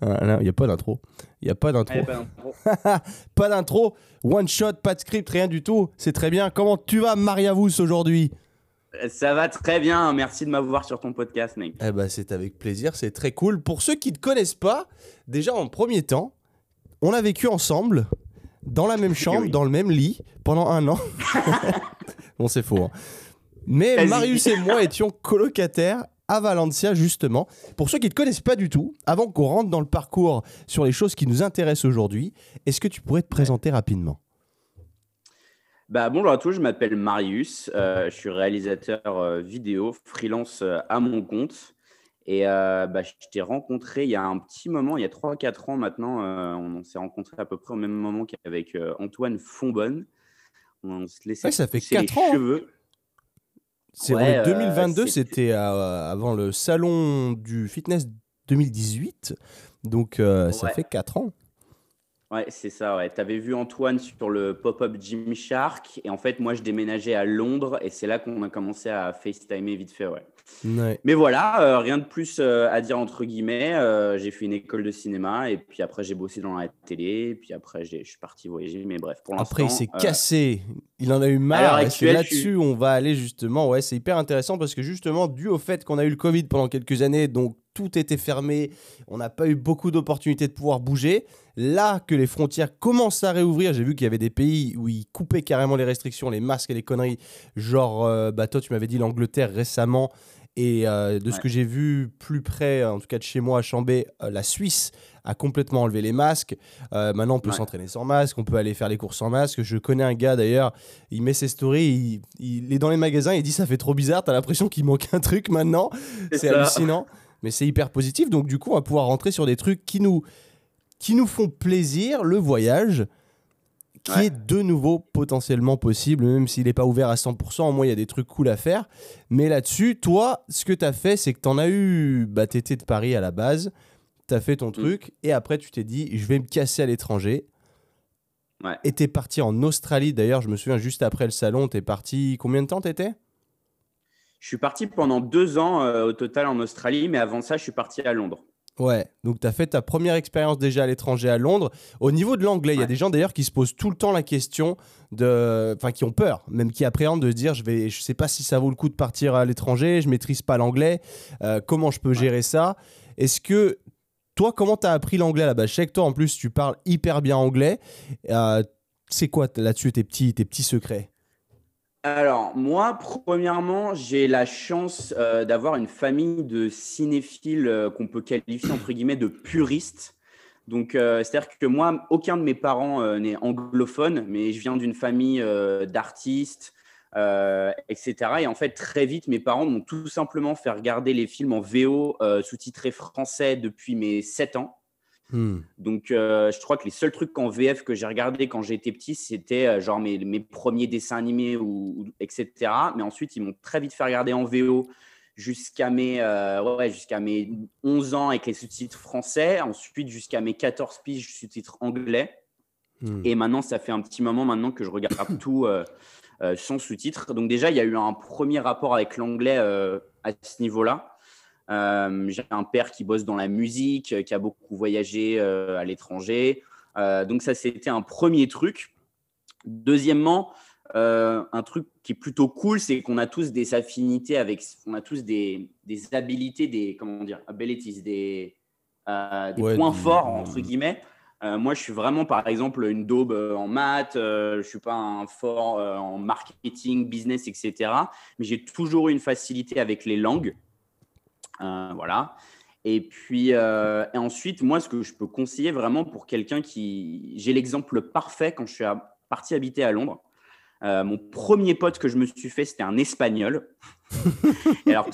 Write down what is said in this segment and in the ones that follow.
Il n'y a pas d'intro. Il n'y a pas d'intro. pas d'intro. One shot, pas de script, rien du tout. C'est très bien. Comment tu vas, Mariavous, aujourd'hui? Ça va très bien, merci de m'avoir sur ton podcast, mec. Eh ben, c'est avec plaisir, c'est très cool. Pour ceux qui ne te connaissent pas, déjà en premier temps, on a vécu ensemble, dans la même chambre, dans le même lit, pendant un an. bon, c'est faux. Hein. Mais Marius et moi étions colocataires à Valencia, justement. Pour ceux qui ne te connaissent pas du tout, avant qu'on rentre dans le parcours sur les choses qui nous intéressent aujourd'hui, est-ce que tu pourrais te présenter rapidement? Bah, bonjour à tous, je m'appelle Marius, euh, je suis réalisateur euh, vidéo, freelance euh, à mon compte. Et bah, je t'ai rencontré il y a un petit moment, il y a 3-4 ans maintenant, on, s'est rencontré à peu près au même moment qu'avec Antoine Fonbonne. On se laissait ça fait 4 ans. Hein. Cheveux. C'est vrai, 2022, c'était avant le salon du fitness 2018. Donc ça fait 4 ans. Ouais, c'est ça, ouais. Tu avais vu Antoine sur le pop-up Gymshark. Et en fait, moi, je déménageais à Londres. Et c'est là qu'on a commencé à FaceTimer vite fait, ouais. Mais voilà, euh, rien de plus euh, à dire entre guillemets. Euh, j'ai fait une école de cinéma. Et puis après, j'ai bossé dans la télé. Et puis après, je suis parti voyager. Mais bref, pour l'instant. Après, il s'est cassé. Il en a eu marre. Et c'est là-dessus on va aller justement. Ouais, c'est hyper intéressant parce que justement, dû au fait qu'on a eu le Covid pendant quelques années, donc tout était fermé, on n'a pas eu beaucoup d'opportunités de pouvoir bouger. Là que les frontières commencent à réouvrir, j'ai vu qu'il y avait des pays où ils coupaient carrément les restrictions, les masques et les conneries. Genre, bah toi tu m'avais dit l'Angleterre récemment. Et euh, de ce que j'ai vu plus près, en tout cas de chez moi à Chambé, euh, la Suisse a complètement enlevé les masques. maintenant, on peut s'entraîner sans masque, on peut aller faire les courses sans masque. Je connais un gars d'ailleurs, il met ses stories, il, il, est dans les magasins, il dit ça fait trop bizarre, t'as l'impression qu'il manque un truc maintenant. C'est hallucinant mais c'est hyper positif. Donc, du coup, on va pouvoir rentrer sur des trucs qui nous, qui nous font plaisir, le voyage, qui est de nouveau potentiellement possible, même s'il n'est pas ouvert à 100%. Au moins, il y a des trucs cool à faire. Mais là-dessus, toi, ce que tu as fait, c'est que tu en as eu. Bah, tu étais de Paris à la base, tu as fait ton mm. truc, et après, tu t'es dit, je vais me casser à l'étranger. Ouais. Et es parti en Australie, d'ailleurs, je me souviens juste après le salon, tu es parti. Combien de temps t'étais? Je suis parti pendant deux ans euh, au total en Australie, mais avant ça, je suis parti à Londres. Ouais, donc tu as fait ta première expérience déjà à l'étranger à Londres. Au niveau de l'anglais, il y a des gens d'ailleurs qui se posent tout le temps la question de enfin qui ont peur, même qui appréhendent de se dire je vais je sais pas si ça vaut le coup de partir à l'étranger, je maîtrise pas l'anglais, euh, comment je peux gérer ça? Est-ce que toi comment tu as appris l'anglais là-bas? Je sais que toi en plus tu parles hyper bien anglais. Euh, c'est quoi là-dessus tes petits tes petits secrets? Alors, moi, premièrement, j'ai la chance euh, d'avoir une famille de cinéphiles euh, qu'on peut qualifier entre guillemets de puristes. Donc, euh, c'est-à-dire que moi, aucun de mes parents n'est anglophone, mais je viens d'une famille d'artistes, etc. Et en fait, très vite, mes parents m'ont tout simplement fait regarder les films en VO sous-titrés français depuis mes 7 ans. Hmm. Donc, euh, je crois que les seuls trucs en VF que j'ai regardé quand j'étais petit, c'était euh, genre mes, mes, premiers dessins animés, ou, etc. Mais ensuite, ils m'ont très vite fait regarder en VO jusqu'à mes, euh, ouais, jusqu'à mes 11 ans avec les sous-titres français. Ensuite, jusqu'à mes 14 piges, sous-titres anglais. Hmm. Et maintenant, ça fait un petit moment maintenant que je regarde tout sans sous-titres. Donc, déjà, il y a eu un premier rapport avec l'anglais à ce niveau-là. Euh, j'ai un père qui bosse dans la musique, qui a beaucoup voyagé euh, à l'étranger. Euh, donc ça, c'était un premier truc. Deuxièmement, un truc qui est plutôt cool, c'est qu'on a tous des affinités avec, on a tous des, des habilités, des comment dire, abilities, des, des points forts entre guillemets. moi, je suis vraiment, par exemple, une daube en maths. je suis pas un fort en marketing, business, etc. Mais j'ai toujours eu une facilité avec les langues. Euh, voilà. Et puis, euh, et ensuite, moi, ce que je peux conseiller vraiment pour quelqu'un qui. J'ai l'exemple parfait quand je suis parti habiter à Londres. Euh, mon premier pote que je me suis fait, c'était un espagnol. alors,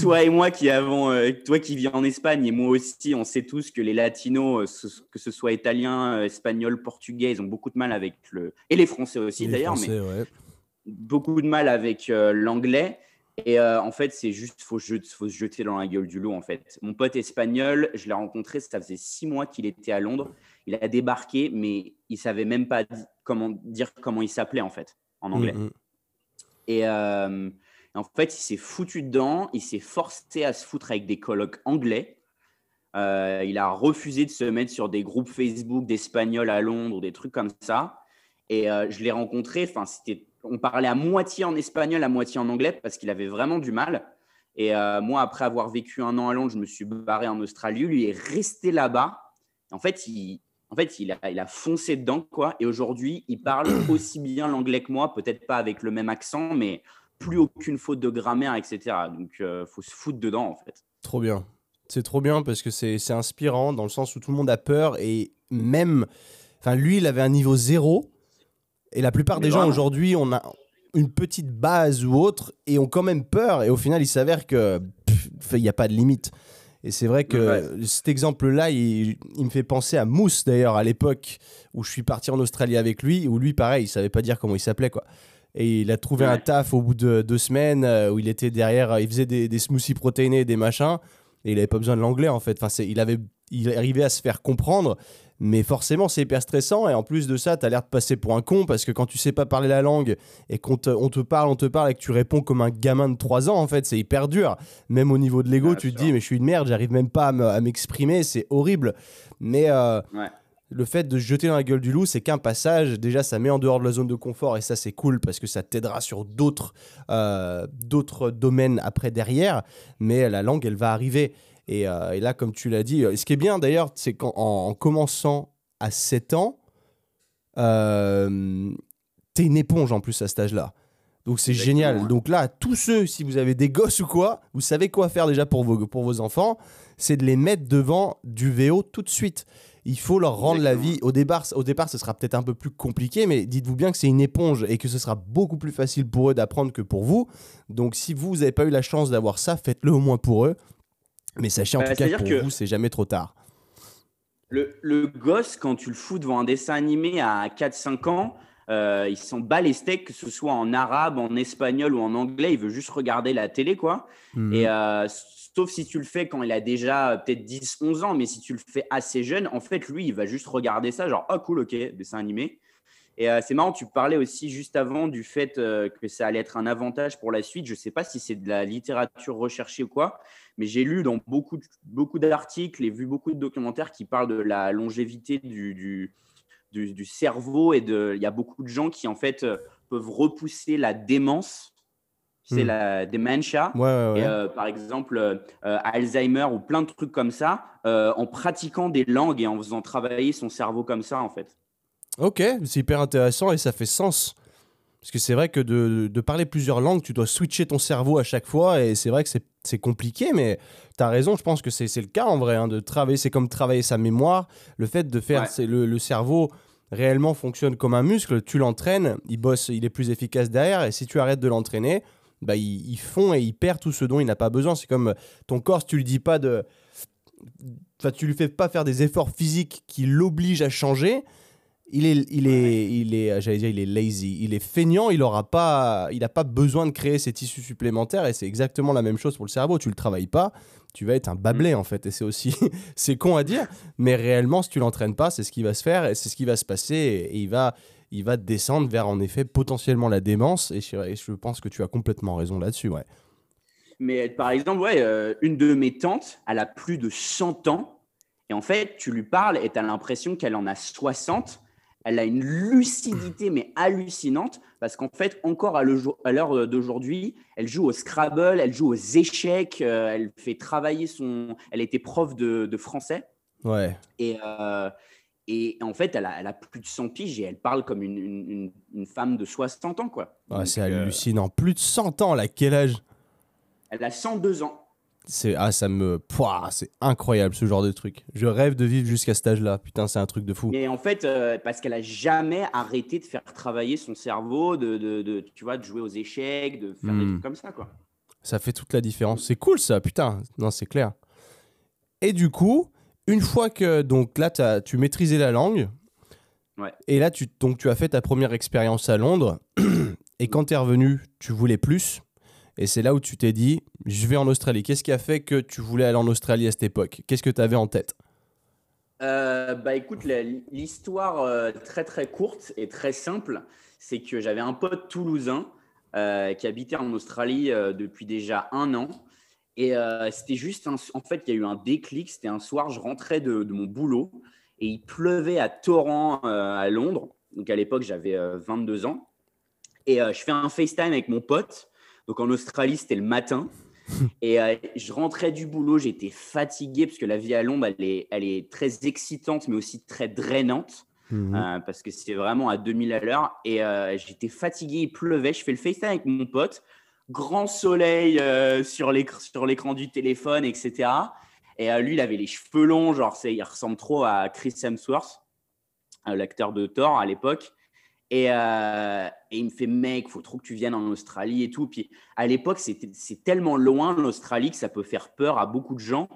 toi et moi qui avons, toi qui vis en Espagne et moi aussi, on sait tous que les latinos, que ce soit italien, espagnol, portugais, ils ont beaucoup de mal avec le. Et les français aussi d'ailleurs, mais beaucoup de mal avec l'anglais. Et euh, en fait, c'est juste, faut, faut se jeter dans la gueule du loup, en fait. Mon pote espagnol, je l'ai rencontré, ça faisait six mois qu'il était à Londres. Il a débarqué, mais il savait même pas comment dire comment il s'appelait, en fait, en anglais. Mm, mm. Et euh, en fait, il s'est foutu dedans, il s'est forcé à se foutre avec des colloques anglais. Euh, il a refusé de se mettre sur des groupes Facebook d'Espagnols à Londres ou des trucs comme ça. Et euh, je l'ai rencontré, enfin, c'était, on parlait à moitié en espagnol, à moitié en anglais parce qu'il avait vraiment du mal. Et euh, moi, après avoir vécu un an à Londres, je me suis barré en Australie. Lui est resté là-bas. En fait, il, en fait, il a, il a foncé dedans, quoi. Et aujourd'hui, il parle aussi bien l'anglais que moi, peut-être pas avec le même accent, mais plus aucune faute de grammaire, etc. Donc, il faut se foutre dedans, en fait. Trop bien. C'est trop bien parce que c'est inspirant dans le sens où tout le monde a peur et même. Enfin, lui, il avait un niveau zéro. Et la plupart des gens aujourd'hui, on a une petite base ou autre et ont quand même peur. Et au final, il s'avère que il n'y a pas de limite. Et c'est vrai que cet exemple-là, il, me fait penser à Mousse d'ailleurs à l'époque où je suis parti en Australie avec lui, où lui, pareil, il savait pas dire comment il s'appelait quoi. Et il a trouvé un taf au bout de deux semaines euh, où il était derrière, il faisait des, des smoothies protéinés, des machins et il avait pas besoin de l'anglais en fait. Enfin, il avait, il arrivait à se faire comprendre, mais forcément c'est hyper stressant. Et en plus de ça, tu as l'air de passer pour un con parce que quand tu sais pas parler la langue et qu'on te, on te parle, on te parle et que tu réponds comme un gamin de 3 ans, en fait, c'est hyper dur. Même au niveau de l'ego, tu te dis mais je suis une merde, j'arrive même pas à m'exprimer, c'est horrible. Mais euh, le fait de se jeter dans la gueule du loup, c'est qu'un passage. Déjà, ça met en dehors de la zone de confort et ça, c'est cool parce que ça t'aidera sur d'autres euh, d'autres domaines après derrière. Mais la langue, elle va arriver. Et, euh, là, comme tu l'as dit, euh, ce qui est bien d'ailleurs, c'est qu'en en commençant à 7 ans, euh, t'es une éponge en plus à cet âge-là. Donc c'est génial. Donc là, tous ceux, si vous avez des gosses ou quoi, vous savez quoi faire déjà pour vos, pour vos enfants, c'est de les mettre devant du VO tout de suite il faut leur rendre la vie. Au départ, au départ, ce sera peut-être un peu plus compliqué, mais dites-vous bien que c'est une éponge et que ce sera beaucoup plus facile pour eux d'apprendre que pour vous. Donc, si vous n'avez pas eu la chance d'avoir ça, faites-le au moins pour eux. Mais sachez en bah, tout cas que pour vous, c'est jamais trop tard. Le, le, gosse, quand tu le fous devant un dessin animé à 4-5 ans, euh, il s'en bat les steaks, que ce soit en arabe, en espagnol ou en anglais. Il veut juste regarder la télé, quoi. Mhm. Et euh, sauf si tu le fais quand il a déjà peut-être 10, 11 ans, mais si tu le fais assez jeune, en fait, lui, il va juste regarder ça, genre, oh cool, ok, dessin animé. Et euh, c'est marrant, tu parlais aussi juste avant du fait euh, que ça allait être un avantage pour la suite. Je ne sais pas si c'est de la littérature recherchée ou quoi, mais j'ai lu dans beaucoup, beaucoup d'articles et vu beaucoup de documentaires qui parlent de la longévité du, du, du, cerveau et de, il y a beaucoup de gens qui en fait euh, peuvent repousser la démence c'est hmm. la dementia. Euh, par exemple, euh, Alzheimer ou plein de trucs comme ça, euh, en pratiquant des langues et en faisant travailler son cerveau comme ça, en fait. Ok, c'est hyper intéressant et ça fait sens. Parce que c'est vrai que de, de, parler plusieurs langues, tu dois switcher ton cerveau à chaque fois et c'est vrai que c'est compliqué, mais tu as raison, je pense que c'est le cas en vrai, hein, de travailler, c'est comme travailler sa mémoire, le fait de faire le, le cerveau réellement fonctionne comme un muscle, tu l'entraînes, il bosse, il est plus efficace derrière et si tu arrêtes de l'entraîner, bah, il, fond et il perd tout ce dont il n'a pas besoin. C'est comme ton corps, si tu lui dis pas de. Enfin, tu lui fais pas faire des efforts physiques qui l'obligent à changer. Il est, il est, il est, j'allais dire, il est lazy, il est feignant, il aura pas, il n'a pas besoin de créer ces tissus supplémentaires et c'est exactement la même chose pour le cerveau. Tu le travailles pas, tu vas être un bâblé mm. en fait et c'est aussi, c'est con à dire, mais réellement si tu l'entraînes pas, c'est ce qui va se faire et c'est ce qui va se passer et il va, il va descendre vers en effet potentiellement la démence. Et je, pense que tu as complètement raison là-dessus. Ouais. Mais par exemple, ouais, euh, une de mes tantes, elle a plus de 100 ans. Et en fait, tu lui parles et tu as l'impression qu'elle en a 60. Elle a une lucidité, mais hallucinante, parce qu'en fait, encore à l'heure d'aujourd'hui, elle joue au Scrabble, elle joue aux échecs, euh, elle fait travailler son. Elle était prof de, français. Ouais. Et, euh, et en fait, elle a, elle a, plus de 100 piges et elle parle comme une, une, une femme de 60 ans. quoi. c'est euh, hallucinant. Plus de 100 ans, là, quel âge? Elle a 102 ans. C'est ah ça me c'est incroyable ce genre de truc. Je rêve de vivre jusqu'à cet âge-là. Putain, c'est un truc de fou. Mais en fait, euh, parce qu'elle a jamais arrêté de faire travailler son cerveau, de, de, de, tu vois, de jouer aux échecs, de faire des hmm. trucs comme ça, quoi. Ça fait toute la différence. C'est cool ça, putain. Non, c'est clair. Et du coup, une fois que donc là as, tu maîtrisais la langue, et là tu, donc, tu as fait ta première expérience à Londres, et quand tu es revenu, tu voulais plus, et c'est là où tu t'es dit, je vais en Australie. Qu'est-ce qui a fait que tu voulais aller en Australie à cette époque? Qu'est-ce que tu avais en tête? Euh, bah écoute, l'histoire euh, très très courte et très simple, c'est que j'avais un pote toulousain euh, qui habitait en Australie depuis déjà un an Et c'était juste, en fait, il y a eu un déclic. C'était un soir, je rentrais de, mon boulot et il pleuvait à torrent à Londres. Donc à l'époque, j'avais 22 ans. Et je fais un FaceTime avec mon pote. Donc en Australie, c'était le matin. Et je rentrais du boulot, j'étais fatigué parce que la vie à Londres, elle est, elle est très excitante, mais aussi très drainante. Mhm. parce que c'était vraiment à 2000 à l'heure. Et j'étais fatigué, il pleuvait. Je fais le FaceTime avec mon pote grand soleil euh, sur l'écran du téléphone, etc. Et euh, lui, il avait les cheveux longs, genre, il ressemble trop à Chris Hemsworth, euh, l'acteur de Thor à l'époque. Et, il me fait, mec, faut trop que tu viennes en Australie et tout. Puis à l'époque, c'est tellement loin l'Australie que ça peut faire peur à beaucoup de gens.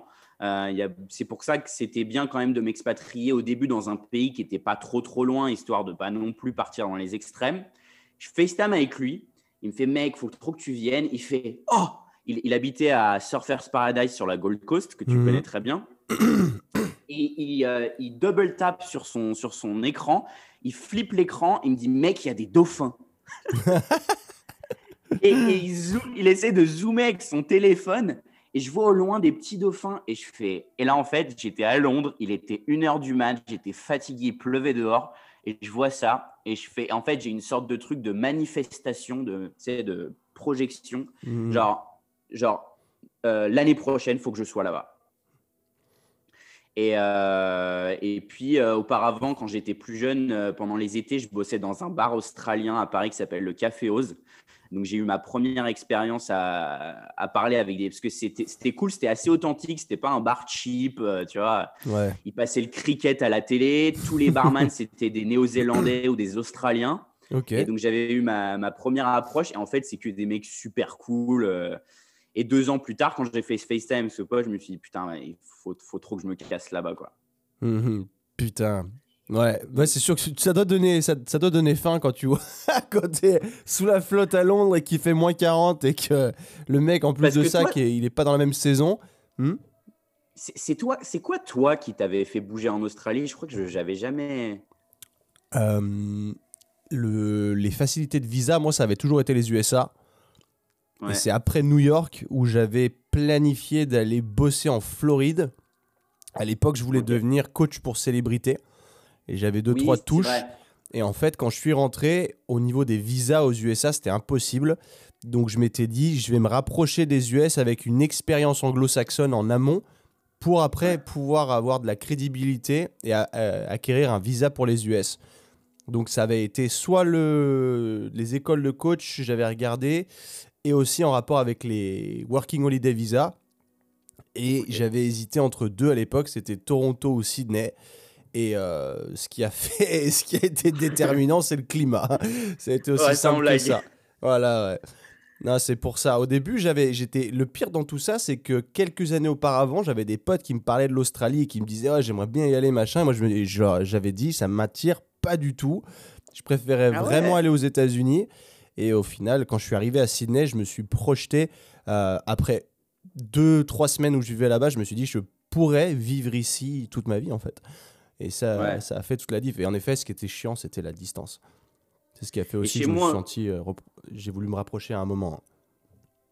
c'est pour ça que c'était bien quand même de m'expatrier au début dans un pays qui n'était pas trop trop loin, histoire de pas non plus partir dans les extrêmes. Je FaceTime avec lui. Il me fait, mec, faut trop que tu viennes. Il fait, oh il, habitait à Surfer's Paradise sur la Gold Coast, que tu mhm. connais très bien. Et il, euh, il, double tap sur son, sur son écran. Il flippe l'écran. Il me dit, mec, il y a des dauphins. et, il, il essaie de zoomer avec son téléphone. Et je vois au loin des petits dauphins et je fais. Et là, en fait, j'étais à Londres, il était une heure du match, j'étais fatigué, il pleuvait dehors. Et je vois ça et je fais. En fait, j'ai une sorte de truc de manifestation, de, de projection. Mhm. Genre, genre euh, l'année prochaine, il faut que je sois là-bas. Et, euh, et puis, euh, auparavant, quand j'étais plus jeune, pendant les étés, je bossais dans un bar australien à Paris qui s'appelle le Café Oz. Donc j'ai eu ma première expérience à, parler avec des... Parce que c'était cool, c'était assez authentique, c'était pas un bar cheap, euh, tu vois. Ouais. Ils passaient le cricket à la télé, tous les barman c'était des Néo-Zélandais ou des Australiens. Et donc j'avais eu ma, première approche et en fait c'est que des mecs super cool. Et deux ans plus tard, quand j'ai fait ce FaceTime, ce pote, je me suis dit putain, il faut, faut trop que je me casse là-bas quoi. Mhm. putain, Ouais, c'est sûr que ça doit donner, ça, doit donner faim quand tu vois quand t'es sous la flotte à Londres et qu'il fait moins 40 et que le mec en plus de ça, il est pas dans la même saison. Hmm c'est toi, c'est quoi toi qui t'avait fait bouger en Australie? Je crois que j'avais jamais. Euh, le, les facilités de visa, moi, ça avait toujours été les USA. Et c'est après New York où j'avais planifié d'aller bosser en Floride. À l'époque, je voulais devenir coach pour célébrité et j'avais deux, trois touches. Et en fait, quand je suis rentré, au niveau des visas aux USA, c'était impossible. Donc je m'étais dit, je vais me rapprocher des US avec une expérience anglo-saxonne en amont pour après pouvoir avoir de la crédibilité et acquérir un visa pour les US. Donc ça avait été soit le, les écoles de coach, j'avais regardé, et aussi en rapport avec les Working Holiday Visa. Et j'avais hésité entre deux à l'époque, c'était Toronto ou Sydney. Et euh, ce qui a fait, ce qui a été déterminant, c'est le climat. Ça a été aussi simple que ça. Voilà. Ouais. Non, c'est pour ça. Au début, j'avais, j'étais. Le pire dans tout ça, c'est que quelques années auparavant, j'avais des potes qui me parlaient de l'Australie et qui me disaient, j'aimerais bien y aller, machin. moi, je j'avais dit, ça m'attire pas du tout. Je préférais ah vraiment aller aux États-Unis. Et au final, quand je suis arrivé à Sydney, je me suis projeté euh, après deux, trois semaines où je vivais là-bas, je me suis dit, je pourrais vivre ici toute ma vie, en fait. Et ça, ça a fait toute la diff. Et en effet, ce qui était chiant, c'était la distance. C'est ce qui a fait aussi que je me suis senti. Euh, j'ai voulu me rapprocher à un moment.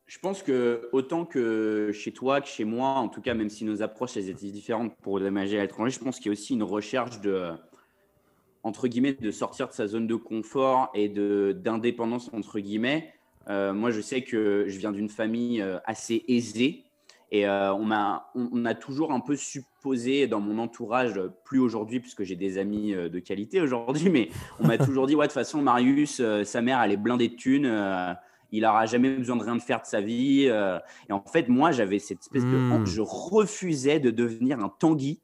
Je pense que autant que chez toi que chez moi, en tout cas, même si nos approches elles étaient différentes pour déménager à l'étranger, je pense qu'il y a aussi une recherche de entre guillemets de sortir de sa zone de confort et de d'indépendance entre guillemets. Euh, moi, je sais que je viens d'une famille euh, assez aisée et euh, on, a, on, a toujours un peu supposé dans mon entourage, plus aujourd'hui, puisque j'ai des amis de qualité aujourd'hui, mais on m'a toujours dit, ouais, de toute façon, Marius, euh, sa mère, elle est blindée de thunes, il n'aura jamais besoin de rien de faire de sa vie. et en fait, moi, j'avais cette espèce de. Hmm. Je refusais de devenir un Tanguy.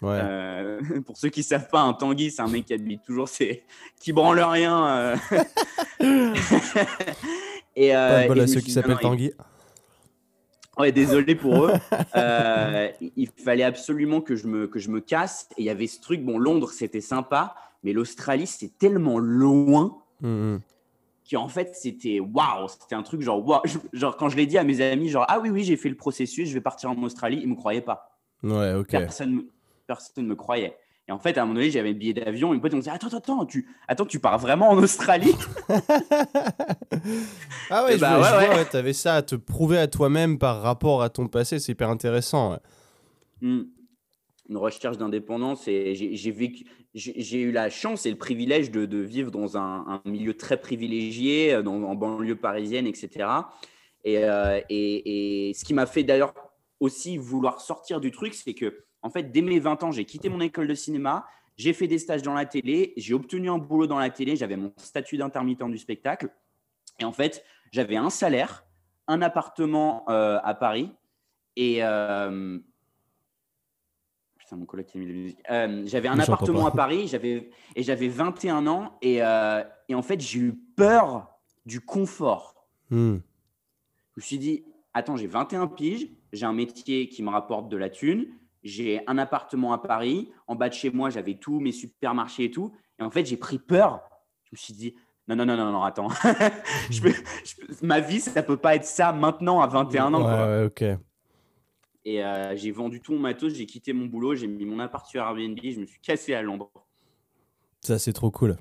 pour ceux qui ne savent pas, un Tanguy, c'est un mec qui habite toujours, c'est qui branle rien. et, pas de à ceux qui s'appellent Tanguy. Ouais, désolé pour eux. Euh, il fallait absolument que je me, que je me casse. Et il y avait ce truc, bon, Londres, c'était sympa, mais l'Australie, c'est tellement loin mmh, mmh. qu'en fait, c'était waouh, c'était un truc genre, genre quand je l'ai dit à mes amis, genre, ah oui, oui, j'ai fait le processus, je vais partir en Australie, ils ne me croyaient pas. Ouais, ok. Personne ne personne me croyait. Et en fait, à un moment donné, j'avais le billet d'avion. Mes potes m'ont dit Attends, attends, tu, attends, tu pars vraiment en Australie? Ah ouais, bah, je, vois, tu avais ça à te prouver à toi-même par rapport à ton passé. C'est hyper intéressant. Mmh. Une recherche d'indépendance. Et j'ai vécu. J'ai eu la chance et le privilège de, de vivre dans un, milieu très privilégié, euh, dans, en banlieue parisienne, etc. Euh, et, et, ce qui m'a fait d'ailleurs aussi vouloir sortir du truc, c'est que, en fait, dès mes 20 ans, j'ai quitté mon école de cinéma, j'ai fait des stages dans la télé, j'ai obtenu un boulot dans la télé, j'avais mon statut d'intermittent du spectacle. Et en fait, j'avais un salaire, un appartement euh, à Paris et. Euh, putain, mon collègue qui a mis la musique. j'avais un appartement à Paris j'avais, et j'avais 21 ans et, et en fait, j'ai eu peur du confort. Hmm. Je me suis dit, attends, j'ai 21 piges, j'ai un métier qui me rapporte de la thune, j'ai un appartement à Paris, en bas de chez moi, j'avais tous mes supermarchés et tout. Et en fait, j'ai pris peur. Je me suis dit, non, non, non, non, non attends. ma vie, ça ne peut pas être ça maintenant à 21 ans. Ouais, ok. Et euh, j'ai vendu tout mon matos, j'ai quitté mon boulot, j'ai mis mon appart sur Airbnb, je me suis cassé à Londres. Ça, c'est trop cool.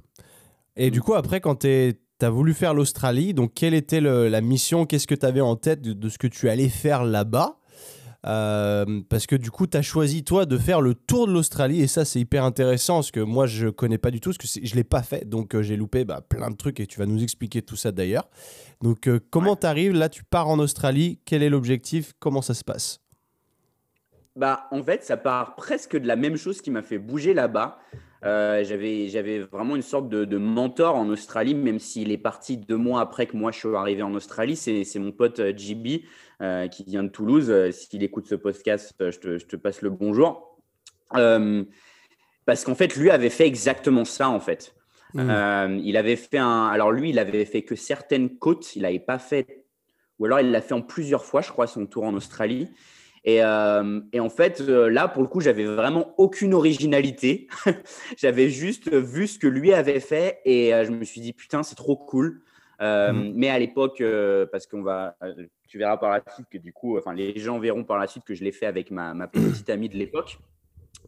Et du coup, après, quand tu as voulu faire l'Australie, donc quelle était la mission Qu'est-ce que tu avais en tête de, ce que tu allais faire là-bas? Euh, parce que du coup, tu as choisi, toi, de faire le tour de l'Australie. Et ça, c'est hyper intéressant parce que moi, je connais pas du tout, parce que je ne l'ai pas fait. Donc, euh, j'ai loupé bah, plein de trucs et tu vas nous expliquer tout ça d'ailleurs. Donc, euh, comment tu arrives Là, tu pars en Australie. Quel est l'objectif Comment ça se passe? Bah, En fait, ça part presque de la même chose qui m'a fait bouger là-bas. Euh, j'avais, vraiment une sorte de, mentor en Australie, même s'il est parti deux mois après que moi je suis arrivé en Australie. C'est, mon pote euh, JB euh, qui vient de Toulouse. S'il écoute ce podcast, je te, passe le bonjour. parce qu'en fait, lui avait fait exactement ça en fait. Mmh. il avait fait un. Alors lui, il avait fait que certaines côtes. Il n'avait pas fait. Ou alors il l'a fait en plusieurs fois, je crois, son tour en Australie. Euh, et, en fait, euh, là, pour le coup, j'avais vraiment aucune originalité. j'avais juste vu ce que lui avait fait et euh, je me suis dit, putain, c'est trop cool. Mm. Mais à l'époque, parce qu'on va, tu verras par la suite que du coup, enfin, les gens verront par la suite que je l'ai fait avec ma, ma petite amie de l'époque.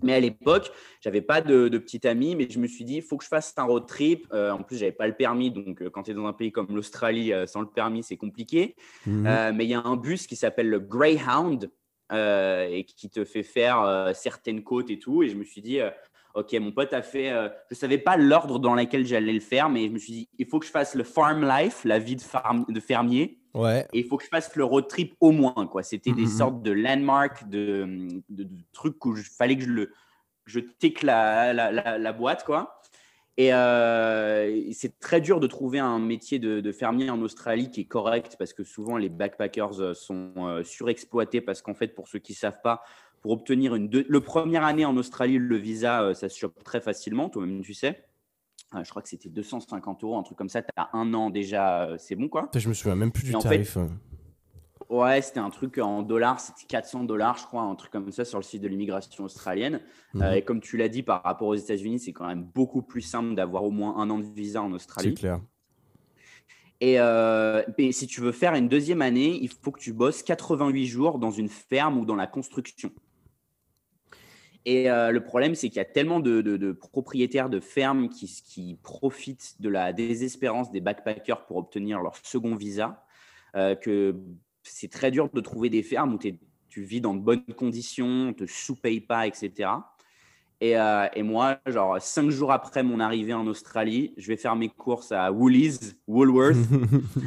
Mais à l'époque, j'avais pas de, de petite amie, mais je me suis dit, il faut que je fasse un road trip. en plus, j'avais pas le permis, donc quand tu es dans un pays comme l'Australie, sans le permis, c'est compliqué. Mm. mais il y a un bus qui s'appelle le Greyhound, euh, et qui te fait faire euh, certaines côtes et tout. Et je me suis dit, euh, ok, mon pote a fait, je ne savais pas l'ordre dans lequel j'allais le faire, mais je me suis dit, il faut que je fasse le farm life, la vie de, de fermier. Ouais. Et il faut que je fasse le road trip au moins. quoi. C'était des mhm. sortes de landmarks, de, de, trucs où il fallait que je, le, je tique la, la, la, boîte. quoi. Et euh, c'est très dur de trouver un métier de, fermier en Australie qui est correct parce que souvent les backpackers euh, sont euh, surexploités parce qu'en fait, pour ceux qui ne savent pas, pour obtenir une le première année en Australie, le visa, ça se chope très facilement, toi-même tu sais. je crois que c'était 250 euros, un truc comme ça. Tu as un an déjà, c'est bon quoi. Je me souviens même plus du tarif. Ouais, c'était un truc en dollars, c'était 400 dollars, je crois, un truc comme ça sur le site de l'immigration australienne. Mhm. Euh, et comme tu l'as dit, par rapport aux États-Unis, c'est quand même beaucoup plus simple d'avoir au moins un an de visa en Australie. C'est clair. Et euh, si tu veux faire une deuxième année, il faut que tu bosses 88 jours dans une ferme ou dans la construction. Et euh, le problème, c'est qu'il y a tellement de, propriétaires de fermes qui, qui, profitent de la désespérance des backpackers pour obtenir leur second visa que c'est très dur de trouver des fermes où tu vis dans de bonnes conditions, on ne te sous-paye pas, etc. Euh, et, moi, genre, cinq jours après mon arrivée en Australie, je vais faire mes courses à Woolies, Woolworth.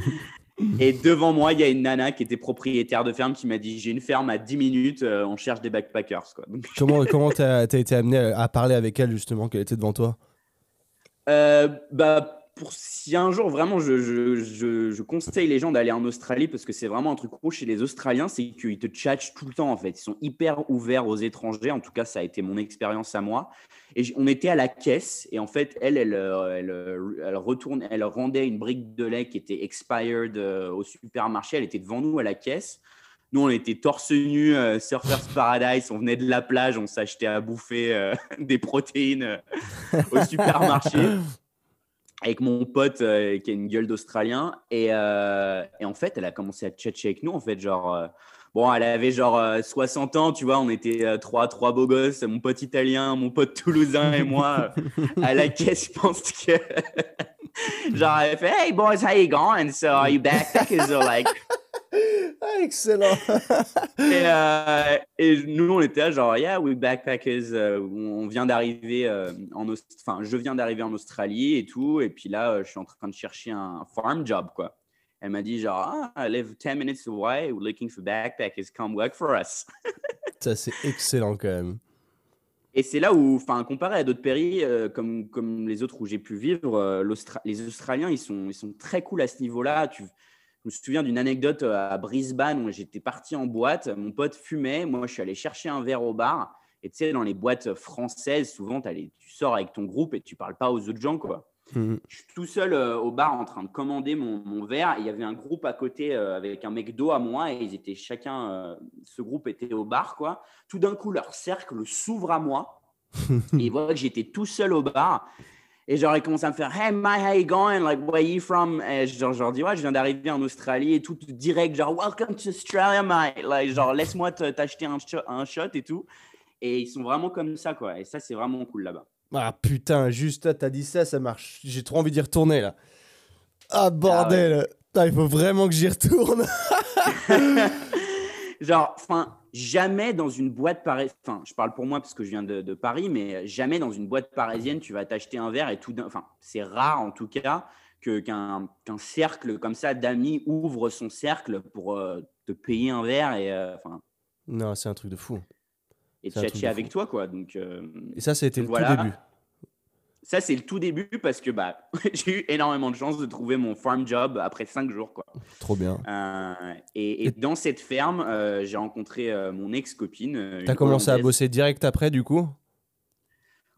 et devant moi, il y a une nana qui était propriétaire de ferme qui m'a dit J'ai une ferme à 10 minutes, euh, on cherche des backpackers. Quoi. comment comment tu as, été amené à parler avec elle justement, qu'elle était devant toi? Euh, bah, si un jour vraiment je, conseille les gens d'aller en Australie parce que c'est vraiment un truc gros chez les Australiens, c'est qu'ils te tchatchent tout le temps en fait. Ils sont hyper ouverts aux étrangers. En tout cas, ça a été mon expérience à moi. Et on était à la caisse et en fait, elle, elle, elle, retourne, elle rendait une brique de lait qui était expired euh, au supermarché. Elle était devant nous à la caisse. Nous, on était torse nu, euh, Surfers Paradise, on venait de la plage, on s'achetait à bouffer euh, des protéines au supermarché avec mon pote euh, qui a une gueule d'Australien. Et, euh, et, en fait, elle a commencé à tchatcher avec nous. En fait, genre, euh, Bon, elle avait genre 60 ans, tu vois, on était trois, trois beaux gosses, mon pote italien, mon pote toulousain et moi à la caisse, je pense que genre elle fait Hey boys, how you going? So are you backpackers or like ah, excellent. et, euh, et, nous, on était là, genre, yeah, we backpackers. Euh, on vient d'arriver euh, en enfin, je viens d'arriver en Australie et tout. Et puis là, je suis en train de chercher un farm job, quoi. Elle m'a dit, genre, ah, I live 10 minutes away, we're looking for backpackers, come work for us. Ça, c'est excellent quand même. Et c'est là où, enfin, comparé à d'autres pays comme, comme les autres où j'ai pu vivre, les Australiens, ils sont, ils sont très cool à ce niveau-là. Tu me souviens d'une anecdote euh, à Brisbane où j'étais parti en boîte. Mon pote fumait. Moi, je suis allé chercher un verre au bar. Et tu sais, dans les boîtes françaises, souvent, tu sors avec ton groupe et tu parles pas aux autres gens. quoi. Mmh. Je suis tout seul euh, au bar en train de commander mon, verre. il y avait un groupe à côté euh, avec un mec d'eau à moi. Et ils étaient chacun, ce groupe était au bar. quoi. Tout d'un coup, leur cercle s'ouvre à moi. et ils voient que j'étais tout seul au bar. Et genre, il commence à me faire Hey, my, how you going? Like, where you from? Et genre, je leur dis Ouais, je viens d'arriver en Australie et tout direct, genre, Welcome to Australia, mate. Like, genre, laisse-moi t'acheter un, un shot et tout. Et ils sont vraiment comme ça, quoi. Et ça, c'est vraiment cool là-bas. Ah putain, juste t'as dit ça, ça marche. J'ai trop envie d'y retourner là. Ah bordel, ah, il faut vraiment que j'y retourne. genre, enfin, jamais dans une boîte parisienne, enfin, je parle pour moi parce que je viens de, Paris, mais jamais dans une boîte parisienne, tu vas t'acheter un verre et tout Enfin, c'est rare en tout cas que, qu'un, cercle comme ça d'amis ouvre son cercle pour euh, te payer un verre et euh, enfin. non, c'est un truc de fou. Et tchatcher avec toi, quoi. Donc, euh, et ça, ça a été le tout début. Ça, c'est le tout début parce que bah, j'ai eu énormément de chance de trouver mon farm job après cinq jours. Quoi. Trop bien. Euh, et, dans cette ferme, euh, j'ai rencontré euh, mon ex-copine. Tu as commencé à bosser direct après, du coup?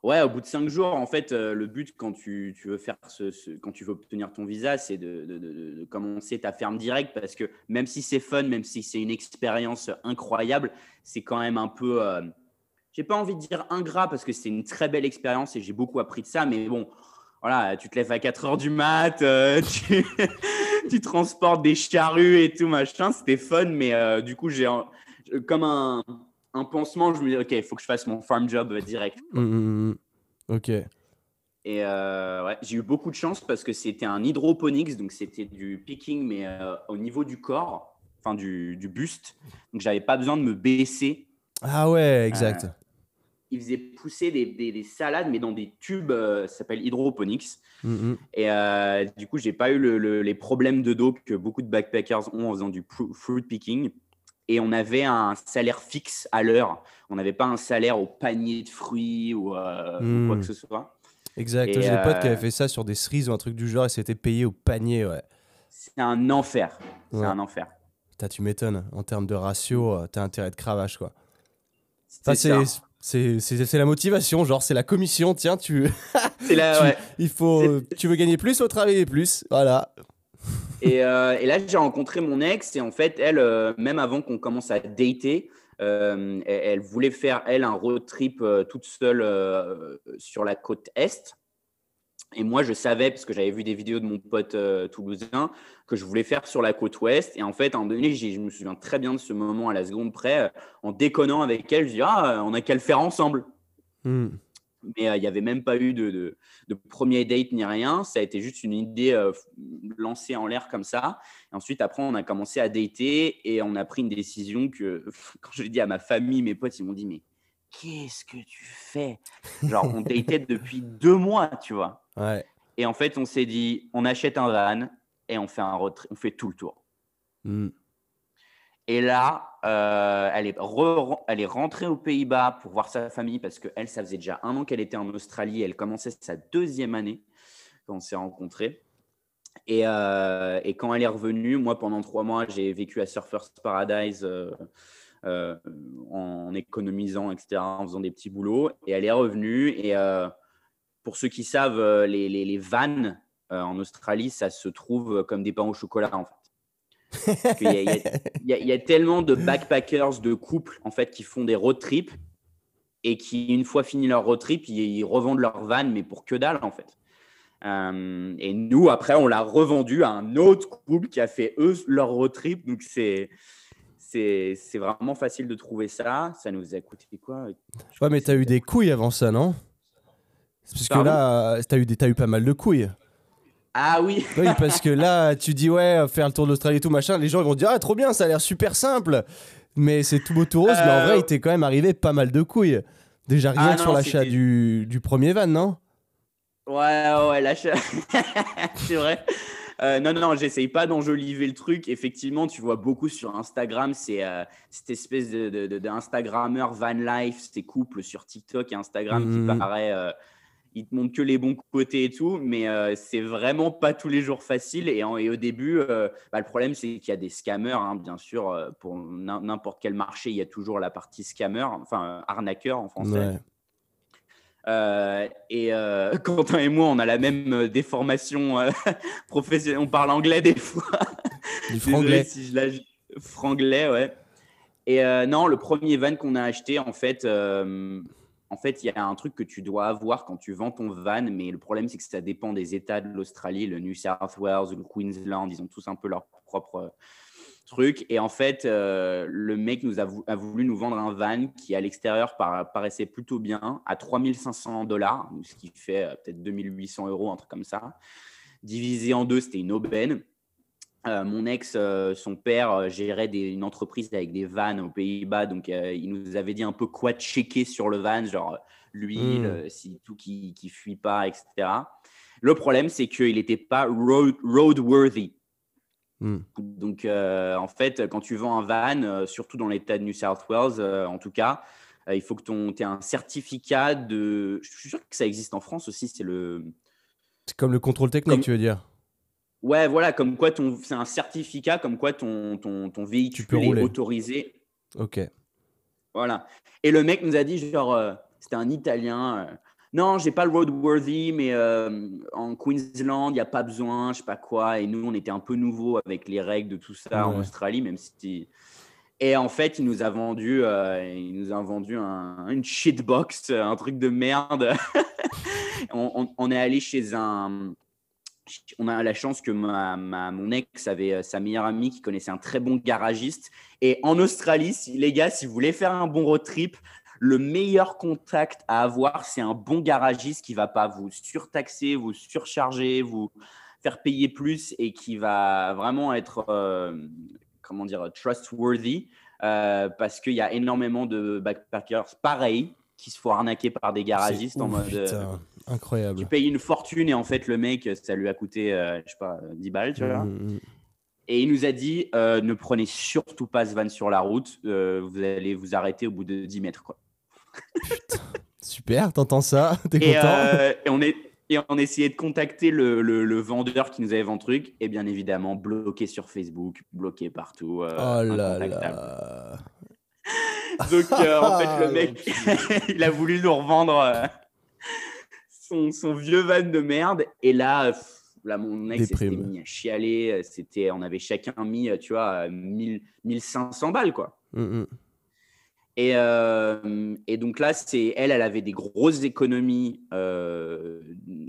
Ouais, au bout de cinq jours, en fait, le but quand tu, tu, veux faire ce, quand tu veux obtenir ton visa, c'est de, de, de, commencer ta ferme direct parce que même si c'est fun, même si c'est une expérience incroyable, c'est quand même un peu j'ai pas envie de dire ingrat parce que c'est une très belle expérience et j'ai beaucoup appris de ça, mais bon, voilà, tu te lèves à 4 heures du mat, euh, tu, transportes des charrues et tout, machin, c'était fun, mais euh, du coup, j'ai comme un, un, pansement, je me dis, ok, il faut que je fasse mon farm job direct. Mmh, mmh, mmh. Ok. Et euh, ouais, j'ai eu beaucoup de chance parce que c'était un hydroponics, donc c'était du picking, mais au niveau du corps, enfin du, du buste. Donc j'avais pas besoin de me baisser. Ah ouais, exact il faisait pousser des, des, salades, mais dans des tubes, euh, ça s'appelle hydroponics. Mm-hmm. Et euh, du coup, j'ai pas eu le, les problèmes de dos que beaucoup de backpackers ont en faisant du fruit picking. Et on avait un salaire fixe à l'heure. On n'avait pas un salaire au panier de fruits ou, euh, quoi que mm. ce soit. Exact. J'ai des potes qui avaient fait ça sur des cerises ou un truc du genre et c'était payé au panier. Ouais. C'est un enfer. C'est un enfer. tu m'étonnes. En termes de ratio, tu as intérêt de cravache, quoi. c'est c'est la motivation, genre c'est la commission. Tiens, tu, il faut, tu veux gagner plus, ou travailler plus, voilà. Et, euh, et là, j'ai rencontré mon ex et en fait, elle, euh, même avant qu'on commence à dater, euh, elle, voulait faire elle un road trip toute seule sur la côte est. Et moi, je savais, parce que j'avais vu des vidéos de mon pote euh, toulousain, que je voulais faire sur la côte ouest. Et en fait, en donné, je me souviens très bien de ce moment à la seconde près, euh, en déconnant avec elle, je dis Ah, on n'a qu'à le faire ensemble. Hmm. Mais euh, il n'y avait même pas eu de, de, premier date ni rien. Ça a été juste une idée lancée en l'air comme ça. Et ensuite, après, on a commencé à dater et on a pris une décision que, quand je l'ai dit à ma famille, mes potes, ils m'ont dit Mais qu'est-ce que tu fais? Genre, on datait depuis deux mois, tu vois. Et en fait, on s'est dit, on achète un van et on fait, un on fait tout le tour. Hmm. Et là, euh, elle, est elle est rentrée aux Pays-Bas pour voir sa famille parce qu'elle, ça faisait déjà un an qu'elle était en Australie. Elle commençait sa deuxième année quand on s'est rencontrés. Et, euh, et, quand elle est revenue, moi, pendant trois mois, j'ai vécu à Surfers Paradise euh, en économisant, etc., en faisant des petits boulots. Et elle est revenue et pour ceux qui savent, euh, les, les, vannes euh, en Australie, ça se trouve comme des pains au chocolat, en fait. Il y, a tellement de backpackers, de couples, en fait, qui font des road trips et qui, une fois fini leur road trip, ils, revendent leur van, mais pour que dalle, en fait. Euh, et nous, après, on l'a revendu à un autre couple qui a fait, eux, leur road trip. Donc, c'est c'est vraiment facile de trouver ça. Ça nous a coûté quoi? Ouais, mais t'as eu des couilles avant ça, non? Parce que là, t'as eu, as eu pas mal de couilles. Ah oui Oui, parce que là, tu dis, ouais, faire le tour d'Australie et tout, machin, les gens vont dire, ah, trop bien, ça a l'air super simple. Mais c'est tout beau tout rose, mais en vrai, euh, il t'est quand même arrivé pas mal de couilles. Déjà rien ah sur l'achat du, du, premier van, non? Ouais, ouais, l'achat. c'est vrai. Euh, non, non, j'essaye pas d'enjoliver le truc. Effectivement, tu vois beaucoup sur Instagram, c'est euh, cette espèce d'Instagrammeur de, van life, ces couples sur TikTok et Instagram qui mhm. paraît. Euh, ils te montrent que les bons côtés et tout, mais c'est vraiment pas tous les jours facile. Et, au début, bah, le problème, c'est qu'il y a des scammers, hein, bien sûr. Pour n'importe quel marché, il y a toujours la partie scammer, enfin arnaqueur en français. Euh, et euh, Quentin et moi, on a la même euh, déformation professionnelle. On parle anglais des fois. Du franglais. si je l'ai franglais, ouais. Et non, le premier van qu'on a acheté, en fait, en fait, il y a un truc que tu dois avoir quand tu vends ton van, mais le problème, c'est que ça dépend des États de l'Australie, le New South Wales, le Queensland, ils ont tous un peu leur propre truc. Et en fait, euh, le mec nous a, voulu nous vendre un van qui, à l'extérieur, paraissait plutôt bien, à 3500 dollars, ce qui fait euh, peut-être 2800 euros, un truc comme ça. Divisé en deux, c'était une aubaine. Euh, mon ex, son père, gérait une entreprise avec des vannes aux Pays-Bas, donc il nous avait dit un peu quoi checker sur le van, genre l'huile, hmm. si tout qui, qui fuit pas, etc. Le problème, c'est qu'il n'était pas road, roadworthy. Hmm. Donc, euh, en fait, quand tu vends un van, euh, surtout dans l'état de New South Wales, euh, en tout cas, il faut que tu aies un certificat de. Je suis sûr que ça existe en France aussi. C'est le. C'est comme le contrôle technique, tu veux dire Ouais, voilà, comme quoi ton... c'est un certificat, comme quoi ton, ton, ton véhicule est autorisé. Ok. Voilà. Et le mec nous a dit, genre, c'était un Italien non, j'ai pas le roadworthy, mais euh, en Queensland, il n'y a pas besoin, je sais pas quoi. Et nous, on était un peu nouveaux avec les règles de tout ça en Australie, même si. Et en fait, il nous a vendu, euh, il nous a vendu un, une shitbox, un truc de merde. on, est allé chez un. On a la chance que ma, mon ex avait euh, sa meilleure amie qui connaissait un très bon garagiste. Et en Australie, les gars, si vous voulez faire un bon road trip, le meilleur contact à avoir, c'est un bon garagiste qui va pas vous surtaxer, vous surcharger, vous faire payer plus et qui va vraiment être, euh, comment dire, trustworthy. Euh, parce qu'il y a énormément de backpackers pareils qui se font arnaquer par des garagistes en mode. Incroyable. Tu payes une fortune et en fait, le mec, ça lui a coûté, je sais pas, 10 balles, tu vois. Mm, mm. Et il nous a dit ne prenez surtout pas ce van sur la route, vous allez vous arrêter au bout de 10 mètres. Quoi. Putain, super, t'entends ça? T'es content? euh, et, on est, et on essayait de contacter le, le, vendeur qui nous avait vendu le truc, et bien évidemment, bloqué sur Facebook, bloqué partout. Euh, oh là là Donc, euh, en fait, le mec, il a voulu nous revendre son, son, vieux van de merde. Et là, là mon ex s'était mis à chialer. C'était, on avait chacun mis, tu vois, 1000, 1500 balles, quoi. Mm, mm. Et, euh, et, donc là, c'est elle, elle avait des grosses économies. Euh,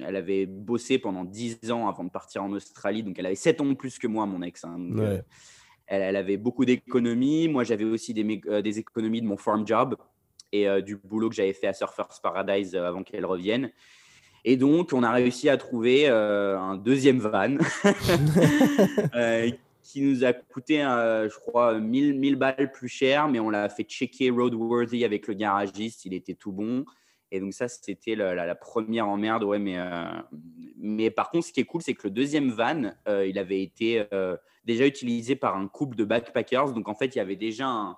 elle avait bossé pendant 10 ans avant de partir en Australie. Donc elle avait 7 ans de plus que moi, mon ex. Hein. Euh, elle, elle, avait beaucoup d'économies. Moi, j'avais aussi des, des, économies de mon farm job et du boulot que j'avais fait à Surfers Paradise avant qu'elle revienne. Et donc, on a réussi à trouver un deuxième van qui nous a coûté, euh, je crois, 1000, 1000 balles plus cher, mais on l'a fait checker roadworthy avec le garagiste, il était tout bon. Et donc ça, c'était la, première emmerde. Ouais, mais, euh, mais par contre, ce qui est cool, c'est que le deuxième van, euh, il avait été déjà utilisé par un couple de backpackers. Donc en fait, il y avait déjà un,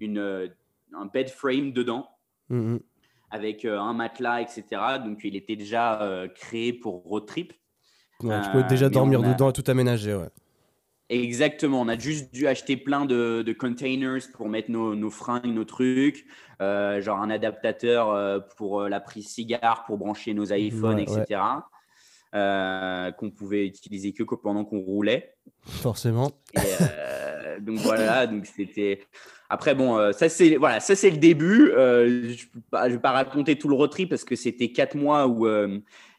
une, un bed frame dedans. Mm-hmm. Avec un matelas, etc. Donc, il était déjà créé pour road trip. tu peux déjà dormir dedans et tout aménager, ouais. Exactement, on a juste dû acheter plein de, containers pour mettre nos, nos, fringues, nos trucs, euh, genre un adaptateur euh, pour euh, la prise cigare, pour brancher nos iPhones, etc. qu'on pouvait utiliser que pendant qu'on roulait. Forcément. donc voilà, donc c'était. Après, bon, ça c'est voilà, ça c'est le début. je ne vais, pas raconter tout le road parce que c'était quatre mois où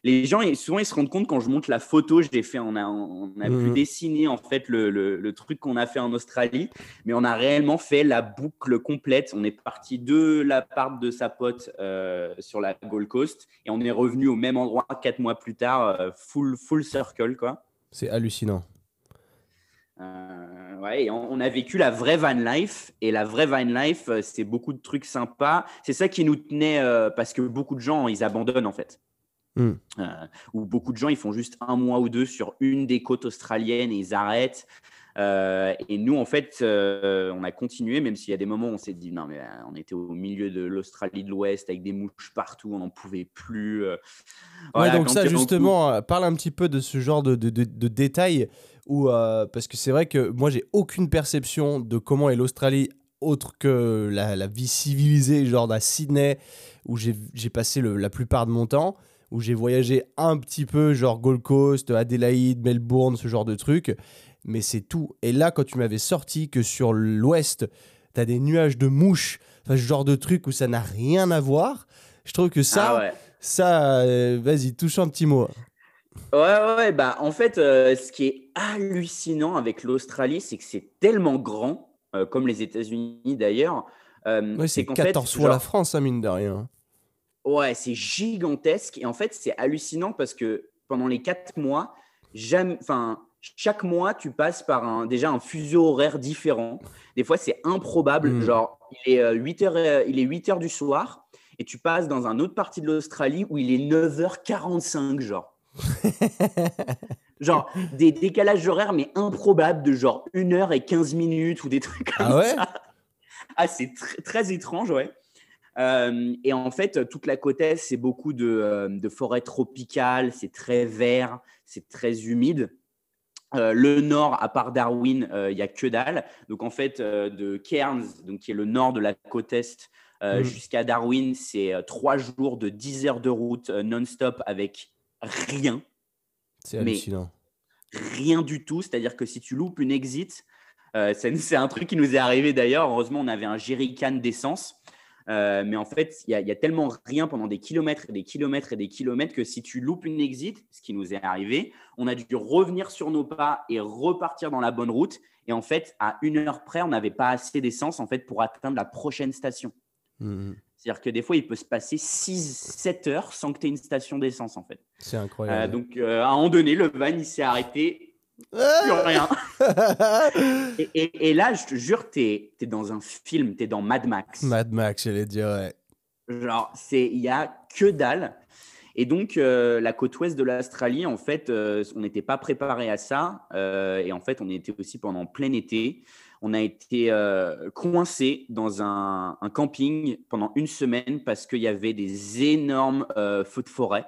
les gens, souvent, ils se rendent compte quand je montre la photo, je l'ai fait, on a, on a pu mhm. dessiner en fait le, le, truc qu'on a fait en Australie, mais on a réellement fait la boucle complète. On est parti de la part de sa pote euh, sur la Gold Coast et on est revenu au même endroit quatre mois plus tard, euh, full, full circle, quoi. C'est hallucinant. Euh, ouais, on, a vécu la vraie van life et la vraie van life, c'est beaucoup de trucs sympas. C'est ça qui nous tenait parce que beaucoup de gens ils abandonnent en fait. Hmm. Euh, où beaucoup de gens ils font juste un mois ou deux sur une des côtes australiennes et ils arrêtent. Euh, et nous, en fait, euh, on a continué, même s'il y a des moments où on s'est dit non, mais on était au milieu de l'Australie de l'Ouest avec des mouches partout, on n'en pouvait plus. ouais, donc ça, justement, parle un petit peu de ce genre de, de, de, détails, où, parce que c'est vrai que moi, j'ai aucune perception de comment est l'Australie autre que la, la, vie civilisée, genre à Sydney, où j'ai passé le, la plupart de mon temps où j'ai voyagé un petit peu, genre Gold Coast, Adélaïde, Melbourne, ce genre de trucs. Mais c'est tout. Et là, quand tu m'avais sorti que sur l'ouest, tu as des nuages de mouches, ce genre de trucs où ça n'a rien à voir, je trouve que ça, ah ça, euh, vas-y, touche un petit mot. Ouais, ouais, bah en fait, euh, ce qui est hallucinant avec l'Australie, c'est que c'est tellement grand, euh, comme les États-Unis d'ailleurs. c'est 14 fois la France, à hein, mine de rien. Ouais, c'est gigantesque. Et en fait, c'est hallucinant parce que pendant les quatre mois, jamais, enfin, chaque mois, tu passes par un, déjà un fuseau horaire différent. Des fois, c'est improbable. Hmm. Genre, il est, 8 euh, heures, euh, il est 8 heures du soir et tu passes dans une autre partie de l'Australie où il est 9h45, genre. genre, des décalages horaires, mais improbables de genre 1 heure et 15 minutes ou des trucs comme ah ouais ça. Ah, c'est très étrange, ouais. Euh, et en fait, toute la côte est, c'est beaucoup de, euh, de forêts tropicales, c'est très vert, c'est très humide. Euh, le nord, à part Darwin, il n'y a que dalle. Donc en fait, de Cairns, donc, qui est le nord de la côte est, mm. jusqu'à Darwin, c'est trois jours de 10 heures de route non-stop avec rien. C'est hallucinant. Rien du tout. C'est-à-dire que si tu loupes une exit, c'est un truc qui nous est arrivé d'ailleurs. Heureusement, on avait un jerrycan d'essence. Euh, mais en fait, il y, a tellement rien pendant des kilomètres et des kilomètres et des kilomètres que si tu loupes une exit, ce qui nous est arrivé, on a dû revenir sur nos pas et repartir dans la bonne route. Et en fait, à une heure près, on n'avait pas assez d'essence en fait pour atteindre la prochaine station. Mmh. C'est-à-dire que des fois, il peut se passer 6-7 heures sans que tu aies une station d'essence en fait. C'est incroyable. Euh, donc, euh, à un moment donné, le van, il s'est arrêté plus rien. et, là, je te jure, tu es, dans un film, tu es dans Mad Max. Mad Max, j'allais dire, ouais. Genre, il n'y a que dalle. Et donc, euh, la côte ouest de l'Australie, en fait, on n'était pas préparé à ça. Et en fait, on était aussi pendant plein été. On a été coincé dans un, un, camping pendant une semaine parce qu'il y avait des énormes feux de forêt.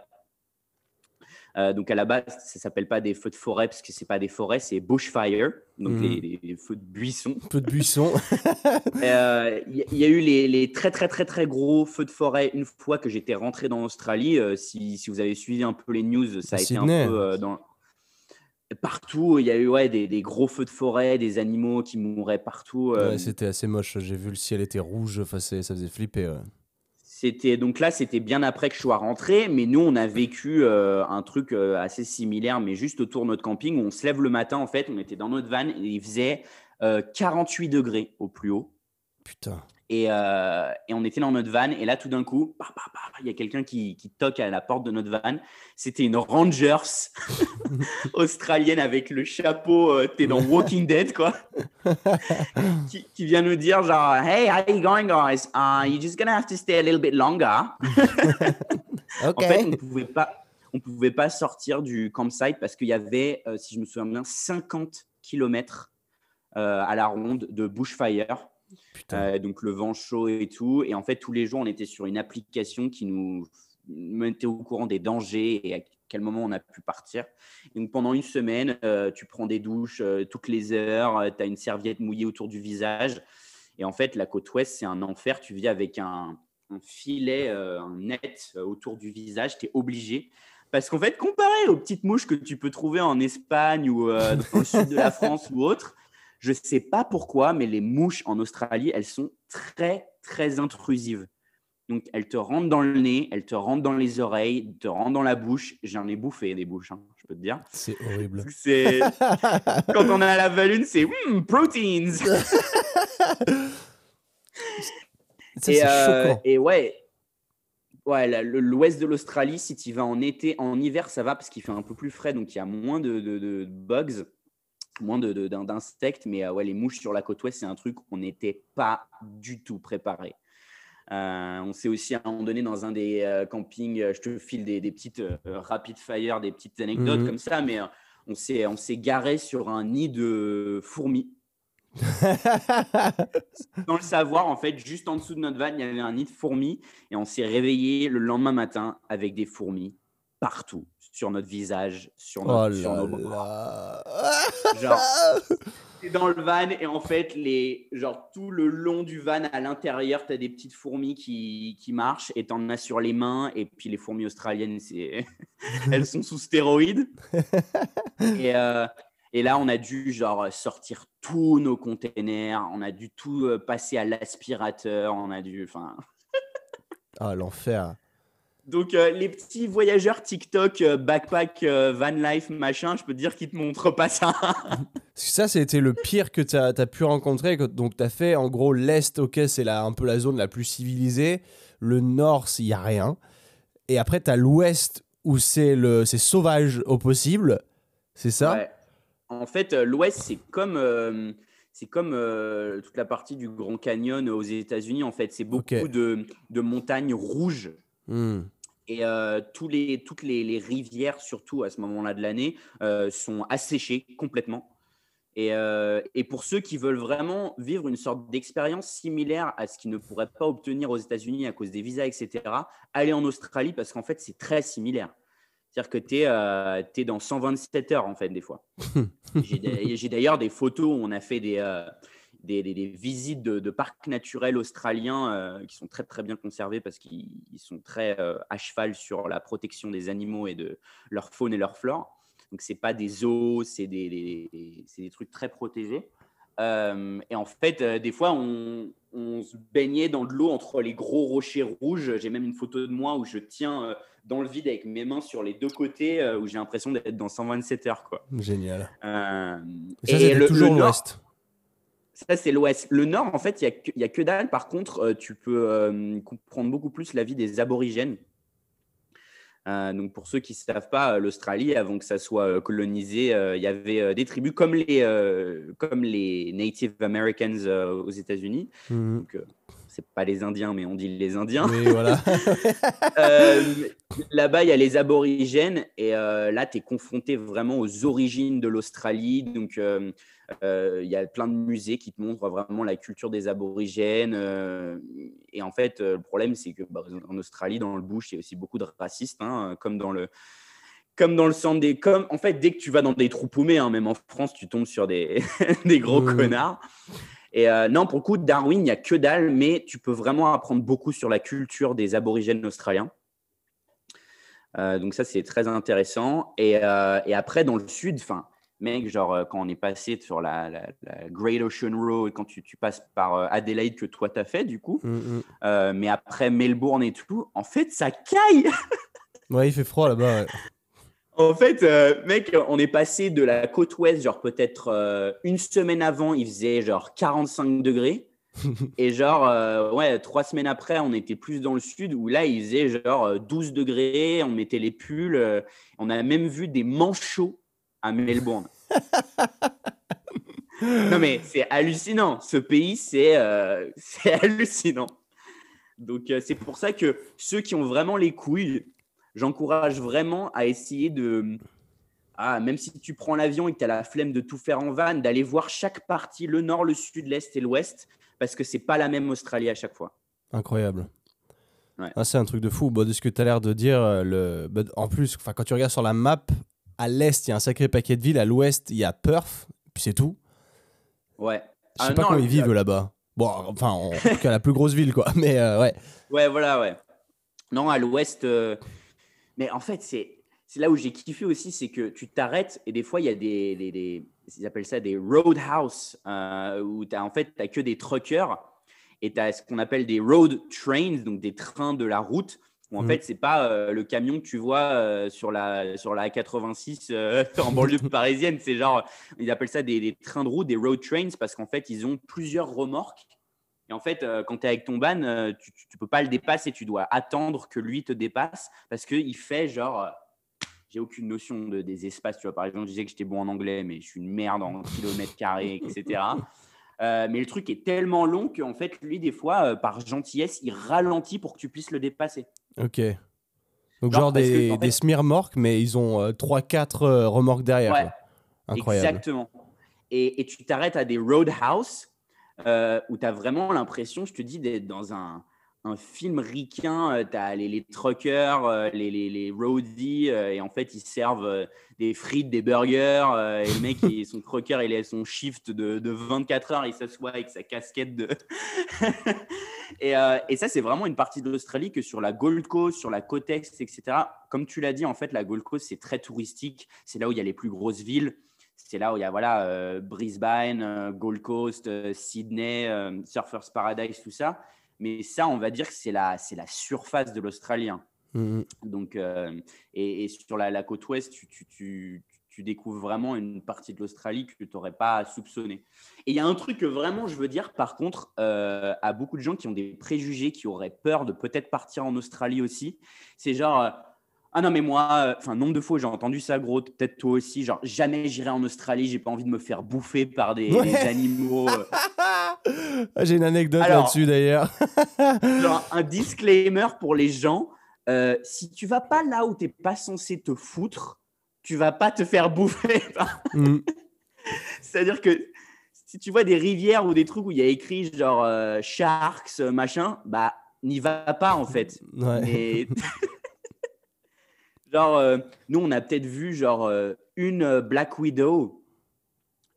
Euh, donc à la base, ça s'appelle pas des feux de forêt parce que c'est pas des forêts, c'est bushfire, donc mhm. les, feux de buisson. Feux de buisson. Il euh, y, a eu les, très très très très gros feux de forêt une fois que j'étais rentré dans Australie. Euh, si, si, vous avez suivi un peu les news, ça a été un peu dans partout. Il y a eu ouais, des, gros feux de forêt, des animaux qui mouraient partout. Ouais, c'était assez moche. J'ai vu le ciel était rouge, enfin, ça faisait flipper. C'était donc là, c'était bien après que je sois rentré, mais nous, on a vécu euh, un truc euh, assez similaire, mais juste autour de notre camping où on se lève le matin. En fait, on était dans notre van et il faisait 48 euh, degrés au plus haut. Putain. Euh, et, on était dans notre van. Et là, tout d'un coup, il y a quelqu'un qui, toque à la porte de notre van. C'était une Rangers australienne avec le chapeau. Euh, t'es dans Walking Dead, quoi. qui, vient nous dire genre, Hey, how you going, guys? Uh, you're just gonna have to stay a little bit longer. En fait, on ne pouvait pas. On pouvait pas sortir du campsite parce qu'il y avait, euh, si je me souviens bien, 50 km à la ronde de bushfire euh, donc le vent chaud et tout. Et en fait, tous les jours, on était sur une application qui nous mettait au courant des dangers et à quel moment on a pu partir. donc pendant une semaine, euh, tu prends des douches euh, toutes les heures, tu as une serviette mouillée autour du visage. Et en fait, la côte ouest, c'est un enfer. Tu vis avec un, filet, un net autour du visage. Tu es obligé. Parce qu'en fait, comparé aux petites mouches que tu peux trouver en Espagne ou dans le sud de la France ou autre, je ne sais pas pourquoi, mais les mouches en Australie, elles sont très, très intrusives. Donc, elles te rentrent dans le nez, elles te rentrent dans les oreilles, te rentrent dans la bouche. J'en ai bouffé des bouches, hein, je peux te dire. C'est horrible. Quand on a la valune, c'est hmm, proteins. et, euh, et ouais, ouais l'ouest de l'Australie, si tu vas en été, en hiver, ça va parce qu'il fait un peu plus frais, donc il y a moins de, de, bugs, moins d'insectes. mais euh, ouais, les mouches sur la côte ouest, c'est un truc qu'on n'était pas du tout préparé. Euh, on s'est aussi à un moment donné dans un des euh, campings, euh, je te file des, petites rapid fire, des petites anecdotes mhm. comme ça, mais on s'est on s'est garé sur un nid de fourmis. Sans le savoir, en fait, juste en dessous de notre van, il y avait un nid de fourmis et on s'est réveillé le lendemain matin avec des fourmis partout, sur notre visage, sur, notre, oh sur nos bras. Genre, dans le van et en fait, les, genre, tout le long du van à l'intérieur, tu as des petites fourmis qui, qui marchent et tu en as sur les mains. Et puis les fourmis australiennes, elles sont sous stéroïdes. et, euh, et, là, on a dû genre sortir tous nos containers, on a dû tout euh, passer à l'aspirateur, on a dû. Enfin. ah, l'enfer. Donc, euh, les petits voyageurs TikTok, euh, backpack, euh, van life, machin, je peux te dire qu'ils te montrent pas ça. ça, c'était le pire que tu as, pu rencontrer. Donc, tu as fait en gros l'Est, ok, c'est un peu la zone la plus civilisée. Le Nord, il n'y a rien. Et après, tu as l'Ouest où c'est sauvage au possible. C'est ça? Ouais. En fait, l'Ouest, c'est comme c'est comme toute la partie du Grand Canyon aux États-Unis. En fait, c'est beaucoup de, de, montagnes rouges. Hmm. Et euh, tous les, toutes les, rivières, surtout à ce moment-là de l'année, euh, sont asséchées complètement. Et, euh, et, pour ceux qui veulent vraiment vivre une sorte d'expérience similaire à ce qu'ils ne pourraient pas obtenir aux États-Unis à cause des visas, etc., allez en Australie parce qu'en fait, c'est très similaire. C'est-à-dire que tu es, es, dans 127 heures, en fait, des fois. J'ai d'ailleurs des photos où on a fait des, des, visites de, parcs naturels australiens euh, qui sont très très bien conservés parce qu'ils sont très euh, à cheval sur la protection des animaux et de leur faune et leur flore. Donc c'est pas des zoos, c'est des, des, trucs très protégés. Euh, et en fait, des fois, on, se baignait dans de l'eau entre les gros rochers rouges. J'ai même une photo de moi où je tiens dans le vide avec mes mains sur les deux côtés, où j'ai l'impression d'être dans 127 heures. Quoi. Génial. et ça, le, toujours l'ouest. Ça, c'est l'Ouest. Le Nord, en fait, il n'y a, que dalle. Par contre, euh, tu peux euh, comprendre beaucoup plus la vie des aborigènes. Euh, donc, pour ceux qui ne savent pas, l'Australie, avant que ça soit colonisé, il y avait des tribus comme les, comme les Native Americans aux États-Unis. Mmh. Donc, c'est pas les Indiens, mais on dit les Indiens. Oui, voilà. Là-bas, il y a les aborigènes, et là, tu es confronté vraiment aux origines de l'Australie. Donc, il y a plein de musées qui te montrent vraiment la culture des aborigènes. Euh, et en fait, euh, le problème, c'est que bah, en Australie, dans le bush, il y a aussi beaucoup de racistes, hein, comme dans le comme dans le centre des comme en fait dès que tu vas dans des trous paumés hein, même en France tu tombes sur des, des gros mmh. connards et non pour le coup Darwin il n'y a que dalle mais tu peux vraiment apprendre beaucoup sur la culture des aborigènes australiens donc ça c'est très intéressant et, et, après dans le sud enfin mec, genre, euh, quand on est passé sur la, Great Ocean Road, quand tu, passes par euh, Adelaide que toi t'as fait, du coup, mm, mm. Euh, mais après Melbourne et tout, en fait, ça caille Ouais, il fait froid là-bas. En fait, mec, on est passé de la côte ouest, genre peut-être une semaine avant, il faisait genre 45 degrés. et genre, ouais, trois semaines après, on était plus dans le sud où là, il faisait genre 12 degrés, on mettait les pulls. on a même vu des manchots à Melbourne. Non, mais c'est hallucinant. Ce pays, c'est euh, hallucinant. Donc, euh, c'est pour ça que ceux qui ont vraiment les couilles, j'encourage vraiment à essayer de. Ah, même si tu prends l'avion et que tu as la flemme de tout faire en van, d'aller voir chaque partie, le nord, le sud, l'est et l'ouest, parce que c'est pas la même Australie à chaque fois. Incroyable. Ah, c'est un truc de fou. Bon, de ce que tu as l'air de dire, euh, le... Bah, en plus, quand tu regardes sur la map, à l'est, il y a un sacré paquet de villes. À l'ouest, il y a Perth, puis c'est tout. Ouais. Je sais ah pas comment ils vivent là-bas. Bon, enfin, en tout cas, la plus grosse ville, quoi. Mais euh, ouais. Ouais, voilà, ouais. Non, à l'ouest. Euh, mais en fait, c'est là où j'ai kiffé aussi, c'est que tu t'arrêtes et des fois, il y a des, des, ils appellent ça des roadhouse, euh, où tu as en fait, as que des truckers et tu as ce qu'on appelle des road trains, donc des trains de la route, où en mmh. fait, c'est pas euh, le camion que tu vois euh, sur, la, sur la 86 en banlieue parisienne, c'est genre, ils appellent ça des, des, trains de route, des road trains, parce qu'en fait, ils ont plusieurs remorques et en fait, euh, quand tu es avec ton ban, euh, tu ne peux pas le dépasser, tu dois attendre que lui te dépasse parce qu'il fait genre. Euh, j'ai aucune notion de, des espaces. Tu vois, par exemple, je disais que j'étais bon en anglais, mais je suis une merde en kilomètres carrés, etc. mais le truc est tellement long qu'en fait, lui, des fois, par gentillesse, il ralentit pour que tu puisses le dépasser. Ok. Donc, genre, des, des smirmorques, mais ils ont 3-4 remorques derrière. Ouais, Incroyable. Exactement. Et, et tu t'arrêtes à des roadhouse euh, où tu as vraiment l'impression, je te dis, d'être dans un, un film ricain. Euh, tu as les, truckers, euh, les, les, les roadies, et en fait, ils servent des frites, des burgers. et le mec, son trucker, il a son shift de, de 24 heures, il s'assoit avec sa casquette de. et, et, ça, c'est vraiment une partie de l'Australie que sur la Gold Coast, sur la côte Est, etc. Comme tu l'as dit, en fait, la Gold Coast, c'est très touristique. C'est là où il y a les plus grosses villes c'est là où il y a voilà, euh, Brisbane, euh, Gold Coast, euh, Sydney, Surfers Paradise, tout ça. Mais ça, on va dire que c'est la, c'est la surface de l'Australien. Mmh Donc, et, sur la, côte ouest, tu, tu, tu, découvres vraiment une partie de l'Australie que tu n'aurais pas soupçonné. Et il y a un truc que vraiment je veux dire, par contre, à beaucoup de gens qui ont des préjugés, qui auraient peur de peut-être partir en Australie aussi, c'est genre ah non, mais moi, euh, enfin, nombre de fois j'ai entendu ça, gros, peut-être toi aussi, genre, jamais j'irai en Australie, j'ai pas envie de me faire bouffer par des, animaux. Euh. j'ai une anecdote là-dessus d'ailleurs. un disclaimer pour les gens euh, si tu vas pas là où t'es pas censé te foutre, tu vas pas te faire bouffer. Mm. C'est-à-dire que si tu vois des rivières ou des trucs où il y a écrit genre sharks, machin, bah, n'y va pas en fait. Ouais. Genre, euh, nous, on a peut-être vu genre euh, une euh, Black Widow,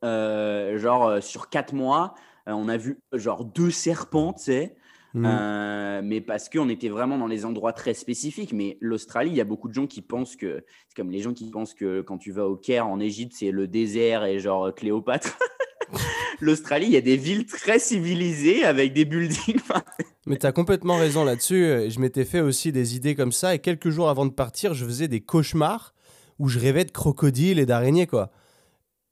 genre sur quatre mois. On a vu genre deux serpents, tu sais. Mmh. mais parce qu'on était vraiment dans les endroits très spécifiques. Mais l'Australie, il y a beaucoup de gens qui pensent que, c'est comme les gens qui pensent que quand tu vas au Caire en Égypte, c'est le désert et genre Cléopâtre. L'Australie, il y a des villes très civilisées avec des buildings. Mais tu as complètement raison là-dessus. Je m'étais fait aussi des idées comme ça. Et quelques jours avant de partir, je faisais des cauchemars où je rêvais de crocodiles et d'araignées, quoi.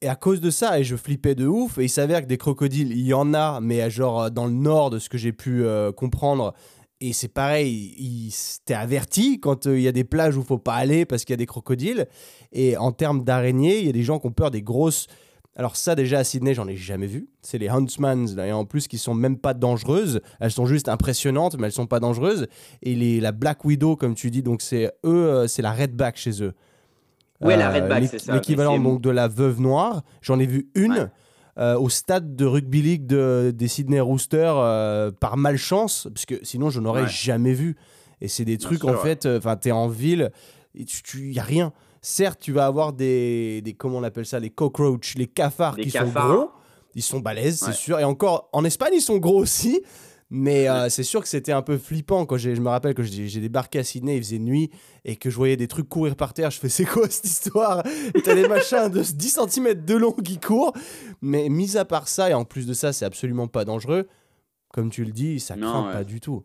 Et à cause de ça, et je flippais de ouf, et il s'avère que des crocodiles, il y en a, mais genre dans le nord de ce que j'ai pu euh, comprendre. Et c'est pareil, t'es averti quand euh, il y a des plages où faut pas aller parce qu'il y a des crocodiles. Et en termes d'araignées, il y a des gens qui ont peur des grosses alors ça déjà à Sydney, j'en ai jamais vu. C'est les Huntsmans, et en plus qui sont même pas dangereuses. Elles sont juste impressionnantes, mais elles sont pas dangereuses. Et la Black Widow, comme tu dis, donc c'est eux, euh, c'est la Redback chez eux. Ouais, la Redback, euh, c'est ça. L'équivalent donc de la Veuve Noire. J'en ai vu une. Euh, au stade de rugby league de, des Sydney Roosters par malchance, parce que sinon je n'aurais jamais vu. Et c'est des trucs en fait, enfin tu es en ville, il n'y a rien. Certes, tu vas avoir des, des comment on appelle ça, les cockroaches, les cafards qui sont gros. Ils sont balèzes, c'est sûr. Et encore, en Espagne, ils sont gros aussi. Mais euh, c'est sûr que c'était un peu flippant quand je me rappelle que j'ai débarqué à Sydney, il faisait nuit et que je voyais des trucs courir par terre. Je fais c'est quoi cette histoire? T'as des machins de 10 cm de long qui courent. Mais mis à part ça, et en plus de ça, c'est absolument pas dangereux. Comme tu le dis, ça craint pas du tout.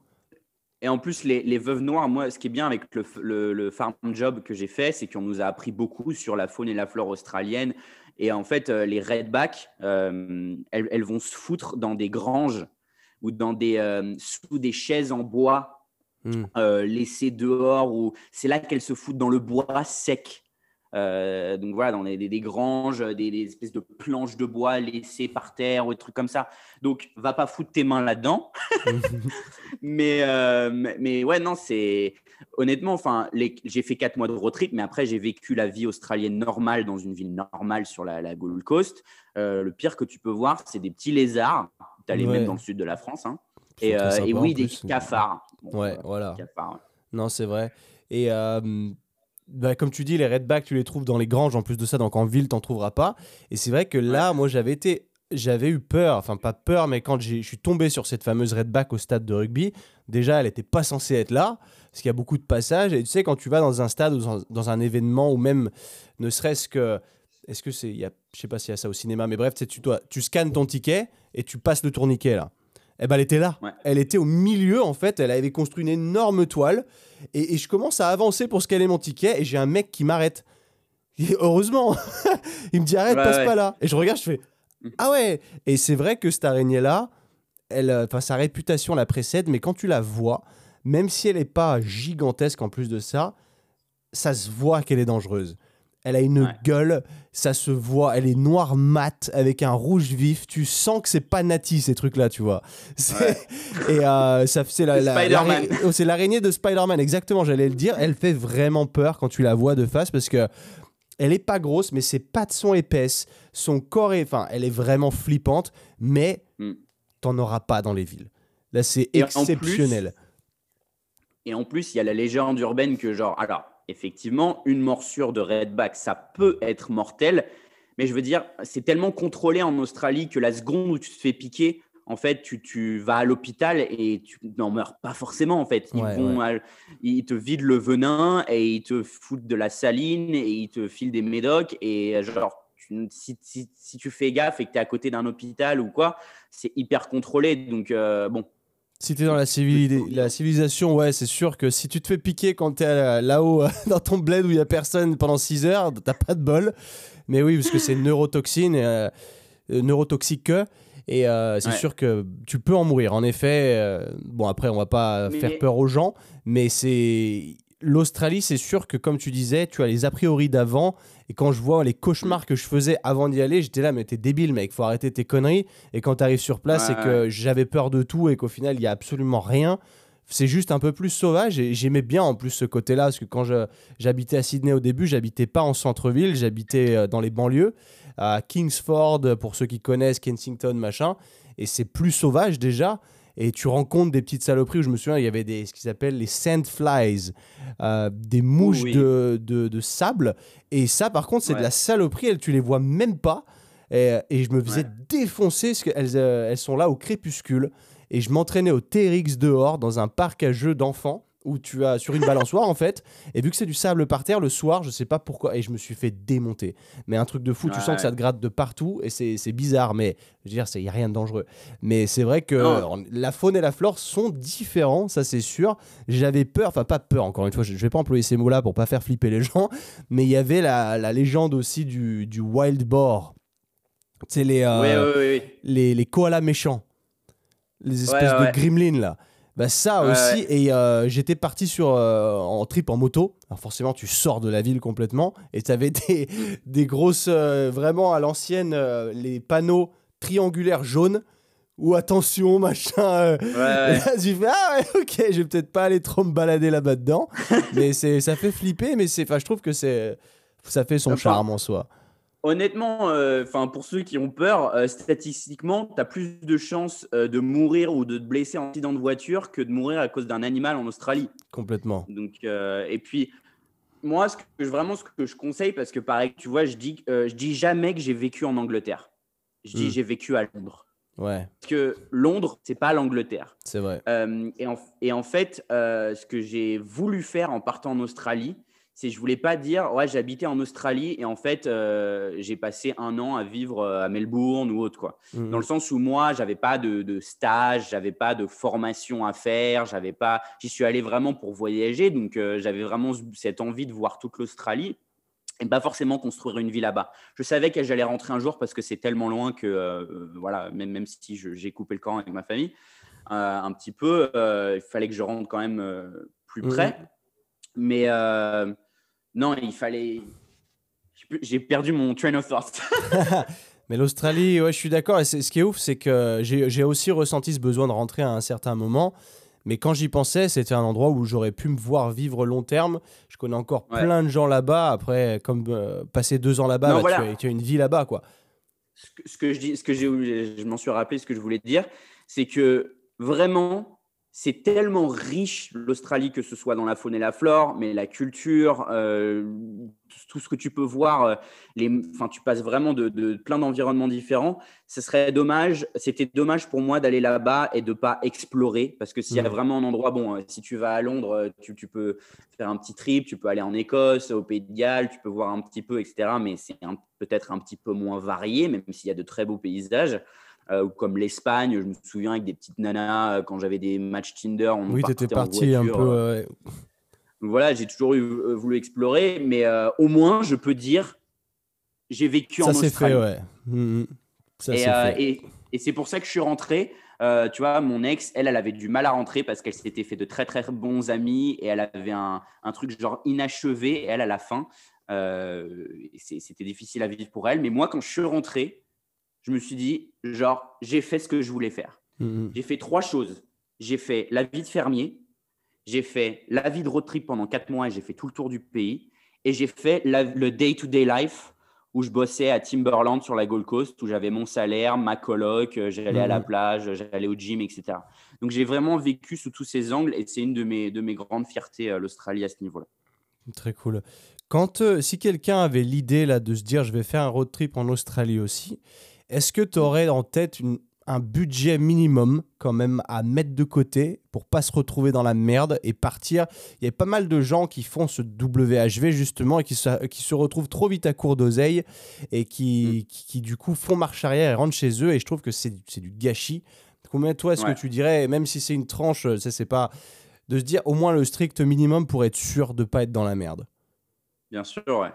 Et en plus, les, veuves noires, moi, ce qui est bien avec le, farm job que j'ai fait, c'est qu'on nous a appris beaucoup sur la faune et la flore australienne. Et en fait, euh, les redbacks, euh, elles, vont se foutre dans des granges ou dans des, euh, sous des chaises en bois hmm. laissées dehors. Ou c'est là qu'elles se foutent dans le bois sec. Euh, donc voilà, dans des, des, granges, des, espèces de planches de bois laissées par terre ou des trucs comme ça. Donc, va pas foutre tes mains là-dedans. mais, euh, mais ouais, non, c'est honnêtement, enfin, j'ai fait quatre mois de road trip, mais après, j'ai vécu la vie australienne normale dans une ville normale sur la, Gold Coast. Euh, le pire que tu peux voir, c'est des petits lézards. Tu as les mêmes dans le sud de la France. Hein. Et, et, oui, des cafards. ouais, voilà. Non, c'est vrai. Et bah, comme tu dis, les redbacks, tu les trouves dans les granges. En plus de ça, donc en ville, t'en trouveras pas. Et c'est vrai que là, moi, j'avais été j'avais eu peur, enfin pas peur, mais quand je suis tombé sur cette fameuse redback au stade de rugby, déjà elle n'était pas censée être là, parce qu'il y a beaucoup de passages, et tu sais, quand tu vas dans un stade ou dans un événement, ou même ne serait-ce que... Est-ce que c'est... Je sais pas s'il y a ça au cinéma, mais bref, tu, toi, tu scannes ton ticket et tu passes le tourniquet là. Eh ben, elle était là. Elle était au milieu, en fait. Elle avait construit une énorme toile. Et, je commence à avancer pour scanner mon ticket. Et j'ai un mec qui m'arrête. Heureusement. il me dit arrête, passe pas là. Et je regarde, je fais ah ouais Et c'est vrai que cette araignée-là, elle, euh, enfin, sa réputation la précède, mais quand tu la vois, même si elle n'est pas gigantesque en plus de ça, ça se voit qu'elle est dangereuse. Elle a une gueule, ça se voit, elle est noire mat avec un rouge vif. Tu sens que c'est pas Nati ces trucs-là, tu vois. Et euh, ça c'est la, oh, c'est l'araignée de Spider-Man, exactement. J'allais le dire. Elle fait vraiment peur quand tu la vois de face parce que elle est pas grosse, mais ses pattes sont épaisses. Son corps est. Enfin, elle est vraiment flippante, mais mm. t'en auras pas dans les villes. Là, c'est exceptionnel. et en plus, il y a la légende urbaine que, genre, alors, effectivement, une morsure de redback, ça peut être mortel. Mais je veux dire, c'est tellement contrôlé en Australie que la seconde où tu te fais piquer, en fait, tu, vas à l'hôpital et tu n'en meurs pas forcément. En fait, ils, vont ils te vident le venin et ils te foutent de la saline et ils te filent des médocs. Et genre, si, tu fais gaffe et que tu es à côté d'un hôpital ou quoi, c'est hyper contrôlé. Donc, euh, bon. Si tu es dans la, la civilisation, ouais, c'est sûr que si tu te fais piquer quand tu es là-haut dans ton bled où il n'y a personne pendant 6 heures, t'as pas de bol. Mais oui, parce que c'est neurotoxine, euh, euh, neurotoxique. Et euh, c'est sûr que tu peux en mourir. En effet, euh, bon, après, on va pas faire peur aux gens, mais c'est. L'Australie, c'est sûr que, comme tu disais, tu as les a priori d'avant. Et quand je vois les cauchemars que je faisais avant d'y aller, j'étais là, mais t'es débile, mec, faut arrêter tes conneries. Et quand tu arrives sur place, c'est que j'avais peur de tout et qu'au final, il y a absolument rien c'est juste un peu plus sauvage et j'aimais bien en plus ce côté-là parce que quand j'habitais à Sydney au début, j'habitais pas en centre-ville, j'habitais euh, dans les banlieues à Kingsford, pour ceux qui connaissent Kensington, machin. Et c'est plus sauvage déjà. Et tu rencontres des petites saloperies où je me souviens, il y avait des, ce qu'ils appellent les sandflies, euh, des mouches de, de, sable. Et ça, par contre, c'est de la saloperie. Elles, tu les vois même pas. Et, et je me faisais défoncer parce qu'elles euh, elles sont là au crépuscule. Et je m'entraînais au TRX dehors dans un parc à jeux d'enfants où tu as sur une balançoire en fait et vu que c'est du sable par terre le soir je sais pas pourquoi et je me suis fait démonter. Mais un truc de fou tu sens que ça te gratte de partout et c'est bizarre mais je veux dire il n'y a rien de dangereux. Mais c'est vrai que la faune et la flore sont différents ça c'est sûr. J'avais peur enfin pas peur encore une fois je, vais pas employer ces mots là pour pas faire flipper les gens mais il y avait la, la, légende aussi du, du wild boar. C'est les, euh, les les koalas méchants. Les espèces de gremlins là bah ça aussi, et euh, j'étais parti sur, euh, en trip en moto. Alors forcément, tu sors de la ville complètement, et tu avais des, des grosses, euh, vraiment à l'ancienne, les panneaux triangulaires jaunes, ou attention, machin. Ouais, tu fais, ah ouais, ok, je vais peut-être pas aller trop me balader là-bas dedans, mais ça fait flipper, mais je trouve que c'est ça fait son charme en soi. Honnêtement, euh, enfin pour ceux qui ont peur, euh, statistiquement, tu as plus de chances euh, de mourir ou de te blesser en accident de voiture que de mourir à cause d'un animal en Australie. Complètement. Donc, et puis, moi, ce que, vraiment, ce que je conseille, parce que pareil, tu vois, je dis, je dis jamais que j'ai vécu en Angleterre. Je dis hmm. j'ai vécu à Londres. Ouais. Parce que Londres, c'est pas l'Angleterre. C'est vrai. et, en, et en fait, ce que j'ai voulu faire en partant en Australie, c'est je voulais pas dire ouais j'habitais en Australie et en fait euh, j'ai passé un an à vivre euh, à Melbourne ou autre quoi mmh. dans le sens où moi j'avais pas de, de stage j'avais pas de formation à faire j'avais pas j'y suis allé vraiment pour voyager donc euh, j'avais vraiment cette envie de voir toute l'Australie et pas forcément construire une vie là-bas. Je savais que j'allais rentrer un jour parce que c'est tellement loin que, voilà, même, même si j'ai coupé le camp avec ma famille, un petit peu, il fallait que je rentre quand même plus mmh. Mais, non, il fallait. J'ai perdu mon train of thought. Mais l'Australie, ouais, je suis d'accord. Et ce qui est ouf, c'est que j'ai aussi ressenti ce besoin de rentrer à un certain moment. Mais quand j'y pensais, c'était un endroit où j'aurais pu me voir vivre long terme. Je connais encore plein de gens là-bas. Après, comme euh, passer deux ans là-bas, bah, tu, as, une vie là-bas, quoi. Ce que, je dis, ce que je m'en suis rappelé, ce que je voulais dire, c'est que vraiment, c'est tellement riche l'Australie, que ce soit dans la faune et la flore, mais la culture, euh, tout ce que tu peux voir, euh, les, enfin, tu passes vraiment de, plein d'environnements différents. Ce serait dommage, c'était dommage pour moi d'aller là-bas et de pas explorer, parce que s'il y a mmh. vraiment un endroit, bon, euh, si tu vas à Londres, tu, peux faire un petit trip, tu peux aller en Écosse, au Pays de Galles, tu peux voir un petit peu, etc. Mais c'est peut-être un petit peu moins varié, même s'il y a de très beaux paysages. Euh, comme l'Espagne. Je me souviens avec des petites nanas euh, quand j'avais des matchs Tinder. On oui, tu étais parti un peu. Euh. Voilà, j'ai toujours eu, voulu explorer, mais au moins, je peux dire, j'ai vécu en Australie. Ça s'est fait, ouais. Mmh, mmh. Ça et, fait. et, et c'est pour ça que je suis rentré. tu vois, mon ex, elle, elle avait du mal à rentrer parce qu'elle s'était fait de très très bons amis et elle avait un, un truc genre inachevé. Et elle, à la fin, c'était difficile à vivre pour elle. Mais moi, quand je suis rentré, je me suis dit, genre, j'ai fait ce que je voulais faire. Mhm. J'ai fait trois choses. J'ai fait la vie de fermier, j'ai fait la vie de road trip pendant quatre mois et j'ai fait tout le tour du pays. Et j'ai fait le day-to-day life où je bossais à Timberland sur la Gold Coast, où j'avais mon salaire, ma coloc, euh, j'allais à la mhm. plage, j'allais au gym, etc. Donc j'ai vraiment vécu sous tous ces angles et c'est une de mes, de mes grandes fiertés, euh, l'Australie, à ce niveau-là. Très cool. Quand, euh, si quelqu'un avait l'idée là de se dire je vais faire un road trip en Australie aussi, est-ce que tu aurais en tête un budget minimum quand même à mettre de côté pour pas se retrouver dans la merde et partir? Il y a pas mal de gens qui font ce WHV justement et qui se, qui se retrouvent trop vite à court d'oseille et qui, mm. qui, du coup font marche arrière et rentrent chez eux et je trouve que c'est du gâchis. Combien toi est-ce que tu dirais, même si c'est une tranche, ça c'est pas de se dire au moins le strict minimum pour être sûr de pas être dans la merde? Bien sûr, ouais.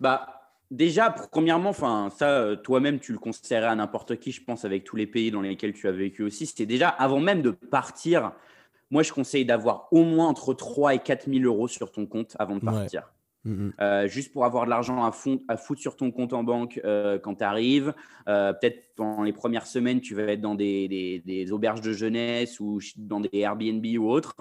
Bah, Déjà, premièrement, enfin, ça, euh, toi-même, tu le conseillerais à n'importe qui, je pense, avec tous les pays dans lesquels tu as vécu aussi. C'était déjà, avant même de partir, moi, je conseille d'avoir au moins entre 3 et 4 000 euros sur ton compte avant de partir. Mm, mm. Euh, juste pour avoir de l'argent à, à, foutre sur ton compte en banque euh, quand tu arrives. Peut-être dans les premières semaines, tu vas être dans des, auberges de jeunesse ou dans des Airbnb ou autres.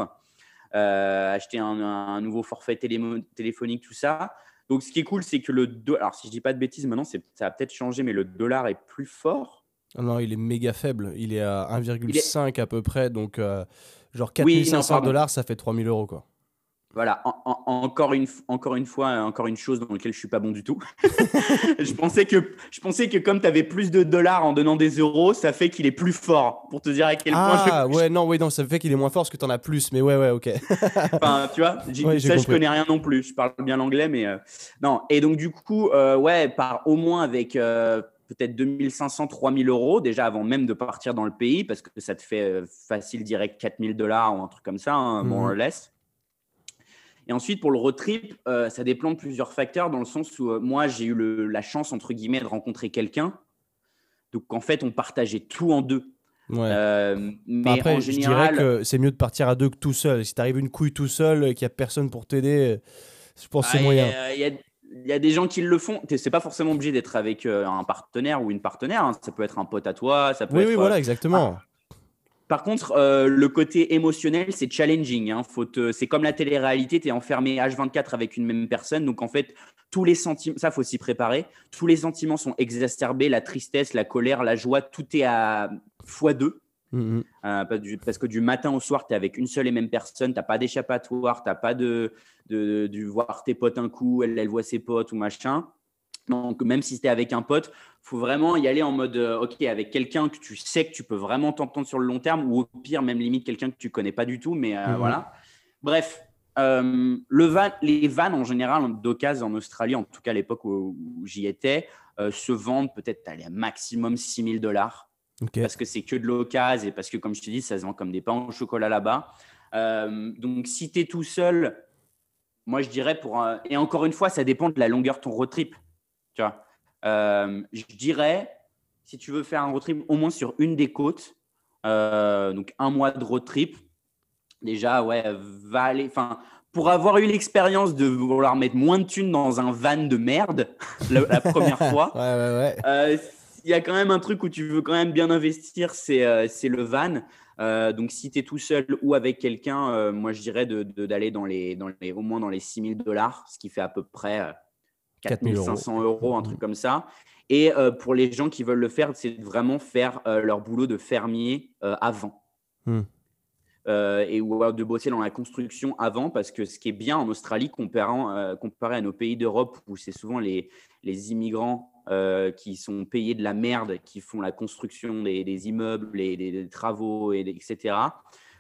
acheter un, un, nouveau forfait téléphonique, tout ça. Donc, ce qui est cool, c'est que le dollar, alors si je dis pas de bêtises, maintenant, ça a peut-être changé, mais le dollar est plus fort. Ah non, il est méga faible. Il est à 1,5 à peu près. Donc, euh, genre 4500 dollars, ça fait 3000 euros, quoi. Voilà, encore, une, encore une fois, encore une chose dans laquelle je suis pas bon du tout. je, pensais que, je pensais que comme tu avais plus de dollars en donnant des euros, ça fait qu'il est plus fort. Pour te dire à quel point. Ah, ouais, non, ouais, non, ça fait qu'il est moins fort parce que tu en as plus. Mais ouais, ouais, ok. enfin, tu vois, ça, je connais rien non plus. Je parle bien l'anglais, mais euh, non. Et donc, du coup, euh, ouais, par au moins avec. Euh, peut-être 2500, 3000 euros déjà avant même de partir dans le pays parce que ça te fait facile direct 4000 dollars ou un truc comme ça, hein, more mhm. or less. Et ensuite, pour le road trip, euh, ça dépend de plusieurs facteurs, dans le sens où euh, moi, j'ai eu la chance, entre guillemets, de rencontrer quelqu'un. Donc, en fait, on partageait tout en deux. Euh, mais Après, je dirais que c'est mieux de partir à deux que tout seul. Si tu arrives une couille tout seul, qu'il n'y a personne pour t'aider, je pense que c'est ah, moyen. Il y, a des gens qui le font. C'est pas forcément obligé d'être avec un partenaire ou une partenaire. Hein. Ça peut être un pote à toi. Ça peut oui, être, oui, voilà, exactement. Par contre, euh, le côté émotionnel, c'est challenging. Hein. C'est comme la télé-réalité, tu es enfermé H24 avec une même personne. Donc, en fait, tous les sentiments, ça, faut s'y préparer. Tous les sentiments sont exacerbés la tristesse, la colère, la joie, tout est à x2. Mm-hmm. Euh, parce que du matin au soir, tu es avec une seule et même personne, tu n'as pas d'échappatoire, tu n'as pas de, de, de, voir tes potes un coup, elle, elle voit ses potes ou machin. Donc, même si c'était avec un pote, faut vraiment y aller en mode, euh, OK, avec quelqu'un que tu sais que tu peux vraiment t'entendre sur le long terme, ou au pire, même limite quelqu'un que tu connais pas du tout, mais euh, mhm. voilà. Bref, euh, le van, les vannes en général d'occasion en Australie, en tout cas à l'époque où, j'y étais, se vendent peut-être à maximum 6000 dollars. Parce que c'est que de l'occasion et parce que, comme je te dis, ça se vend comme des pains au chocolat là-bas. donc, si tu es tout seul, moi je dirais pour. et encore une fois, ça dépend de la longueur de ton road trip. Tu vois euh, je dirais, si tu veux faire un road trip au moins sur une des côtes, euh, donc un mois de road trip, déjà, ouais, va aller. Enfin, pour avoir eu l'expérience de vouloir mettre moins de thunes dans un van de merde la, première fois, euh, il y a quand même un truc où tu veux quand même bien investir, c'est c'est le van. donc, si tu es tout seul ou avec quelqu'un, moi je dirais d'aller de, dans, les, dans les, au moins dans les 6000 dollars, ce qui fait à peu près 4500 euros. euros, un truc comme ça. Et euh, pour les gens qui veulent le faire, c'est vraiment faire euh, leur boulot de fermier euh, avant. Hmm. et ou de bosser dans la construction avant, parce que ce qui est bien en Australie, comparé, comparé à nos pays d'Europe, où c'est souvent les, les immigrants qui sont payés de la merde, qui font la construction des, immeubles, et des, travaux, et, etc.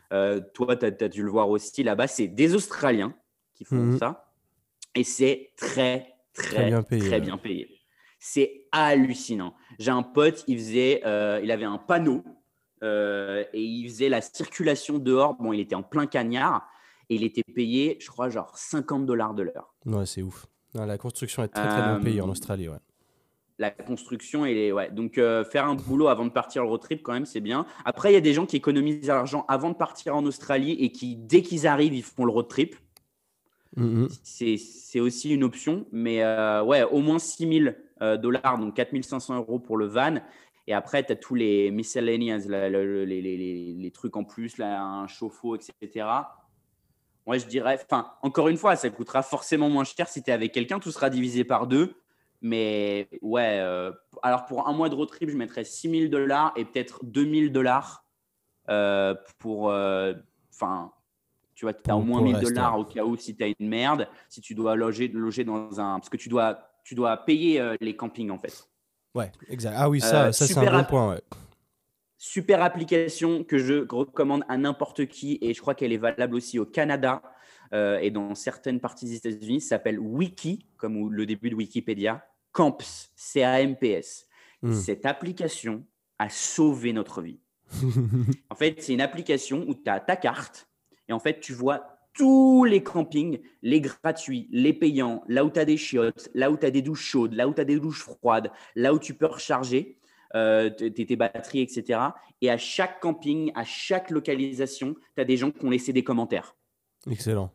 toi, tu as, dû le voir aussi là-bas, c'est des Australiens qui font mmh ça. Et c'est très, très, bien payé. Très bien payé. C'est hallucinant. J'ai un pote, il, faisait, euh, il avait un panneau euh, et il faisait la circulation dehors. Bon, il était en plein cagnard et il était payé, je crois, genre 50 dollars de l'heure. Ouais, c'est ouf. la construction est très, très bien payée en euh, Australie. Ouais. La construction, est. Ouais. Donc, faire un boulot avant de partir le road trip, quand même, c'est bien. Après, il y a des gens qui économisent l'argent avant de partir en Australie et qui, dès qu'ils arrivent, ils font le road trip. Mm-hmm. C'est aussi une option, mais euh, ouais, au moins 6 000 euh, dollars, donc 4 500 euros pour le van. Et après, tu as tous les miscellaneous, les, trucs en plus, un chauffe-eau, etc. Moi, je dirais, enfin, encore une fois, ça coûtera forcément moins cher si tu es avec quelqu'un, tout sera divisé par deux. Mais ouais, euh, alors pour un mois de road trip, je mettrais 6 000 dollars et peut-être 2 000 dollars pour, enfin, tu vois, tu as au moins 1000 dollars au cas où si tu as une merde, si tu dois loger, loger dans un. Parce que tu dois, tu dois payer euh, les campings en fait. Ouais, exact. Ah oui, ça, euh, ça c'est un bon point. Ouais. Super application que je recommande à n'importe qui et je crois qu'elle est valable aussi au Canada euh, et dans certaines parties des États-Unis. Ça s'appelle Wiki, comme le début de Wikipédia. Camps, C-A-M-P-S. Hmm. Cette application a sauvé notre vie. en fait, c'est une application où tu as ta carte et en fait, tu vois tous les campings, les gratuits, les payants, là où tu as des chiottes, là où tu as des douches chaudes, là où tu as des douches froides, là où tu peux recharger euh, tes, batteries, etc. Et à chaque camping, à chaque localisation, tu as des gens qui ont laissé des commentaires. Excellent.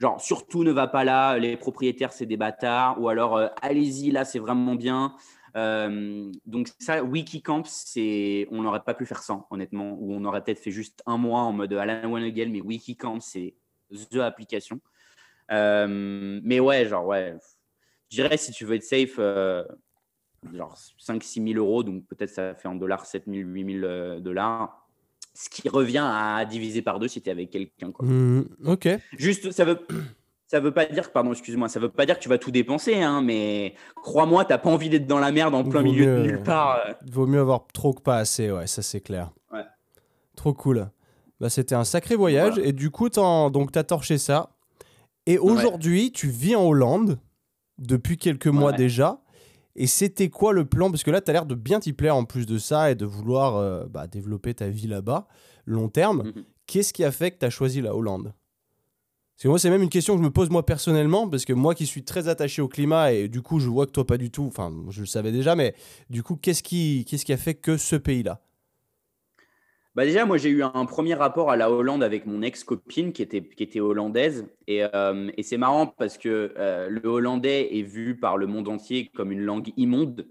Genre, surtout ne va pas là, les propriétaires, c'est des bâtards. Ou alors, euh, allez-y, là, c'est vraiment bien. Euh, donc ça, Wikicamp, c'est, on n'aurait pas pu faire ça, honnêtement, ou on aurait peut-être fait juste un mois en mode Alan Wanegel, mais Wikicamp, c'est the application. Euh, mais ouais, genre, ouais, je dirais si tu veux être safe, euh, genre 5-6 000 euros, donc peut-être ça fait en dollars 7 000, 8 000 dollars. Ce qui revient à diviser par deux si tu es avec quelqu'un. Mmh, ok. Juste, ça veut, ça veut pas dire, pardon, excuse-moi, ça veut pas dire que tu vas tout dépenser, hein, mais crois-moi, t'as pas envie d'être dans la merde en plein milieu de nulle part. Euh. Vaut mieux avoir trop que pas assez, ouais, ça c'est clair. Ouais. Trop cool. Bah, c'était un sacré voyage et du coup, donc t'as torché ça. Et aujourd'hui, tu vis en Hollande depuis quelques mois déjà. Et c'était quoi le plan? Parce que là, tu as l'air de bien t'y plaire en plus de ça et de vouloir euh, bah, développer ta vie là-bas, long terme. Mhm. Qu'est-ce qui a fait que tu as choisi la Hollande? C'est moi, c'est même une question que je me pose moi personnellement, parce que moi qui suis très attaché au climat, et du coup, je vois que toi pas du tout, enfin, je le savais déjà, mais du coup, qu'est-ce qui, qu'est-ce qui a fait que ce pays-là? Bah déjà, moi, j'ai eu un premier rapport à la Hollande avec mon ex-copine qui était, qui était hollandaise. Et, euh, et c'est marrant parce que euh, le hollandais est vu par le monde entier comme une langue immonde.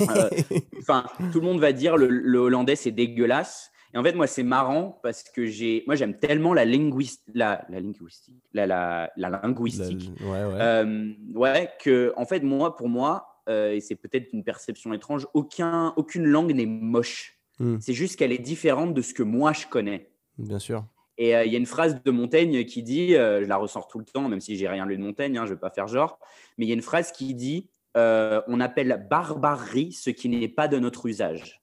Euh, enfin, tout le monde va dire le, le hollandais, c'est dégueulasse. Et en fait, moi, c'est marrant parce que j'ai, moi, j'aime tellement la, la, la linguistique, la, la, la linguistique, ouais, ouais. Euh, ouais, que, en fait, moi, pour moi, euh, et c'est peut-être une perception étrange, aucun, aucune langue n'est moche. Hmm. C'est juste qu'elle est différente de ce que moi je connais. Bien sûr. Et euh, il y a une phrase de Montaigne qui dit, je la ressors tout le temps, même si j'ai rien lu de Montaigne, hein, je ne vais pas faire genre, mais il y a une phrase qui dit, on appelle barbarie ce qui n'est pas de notre usage.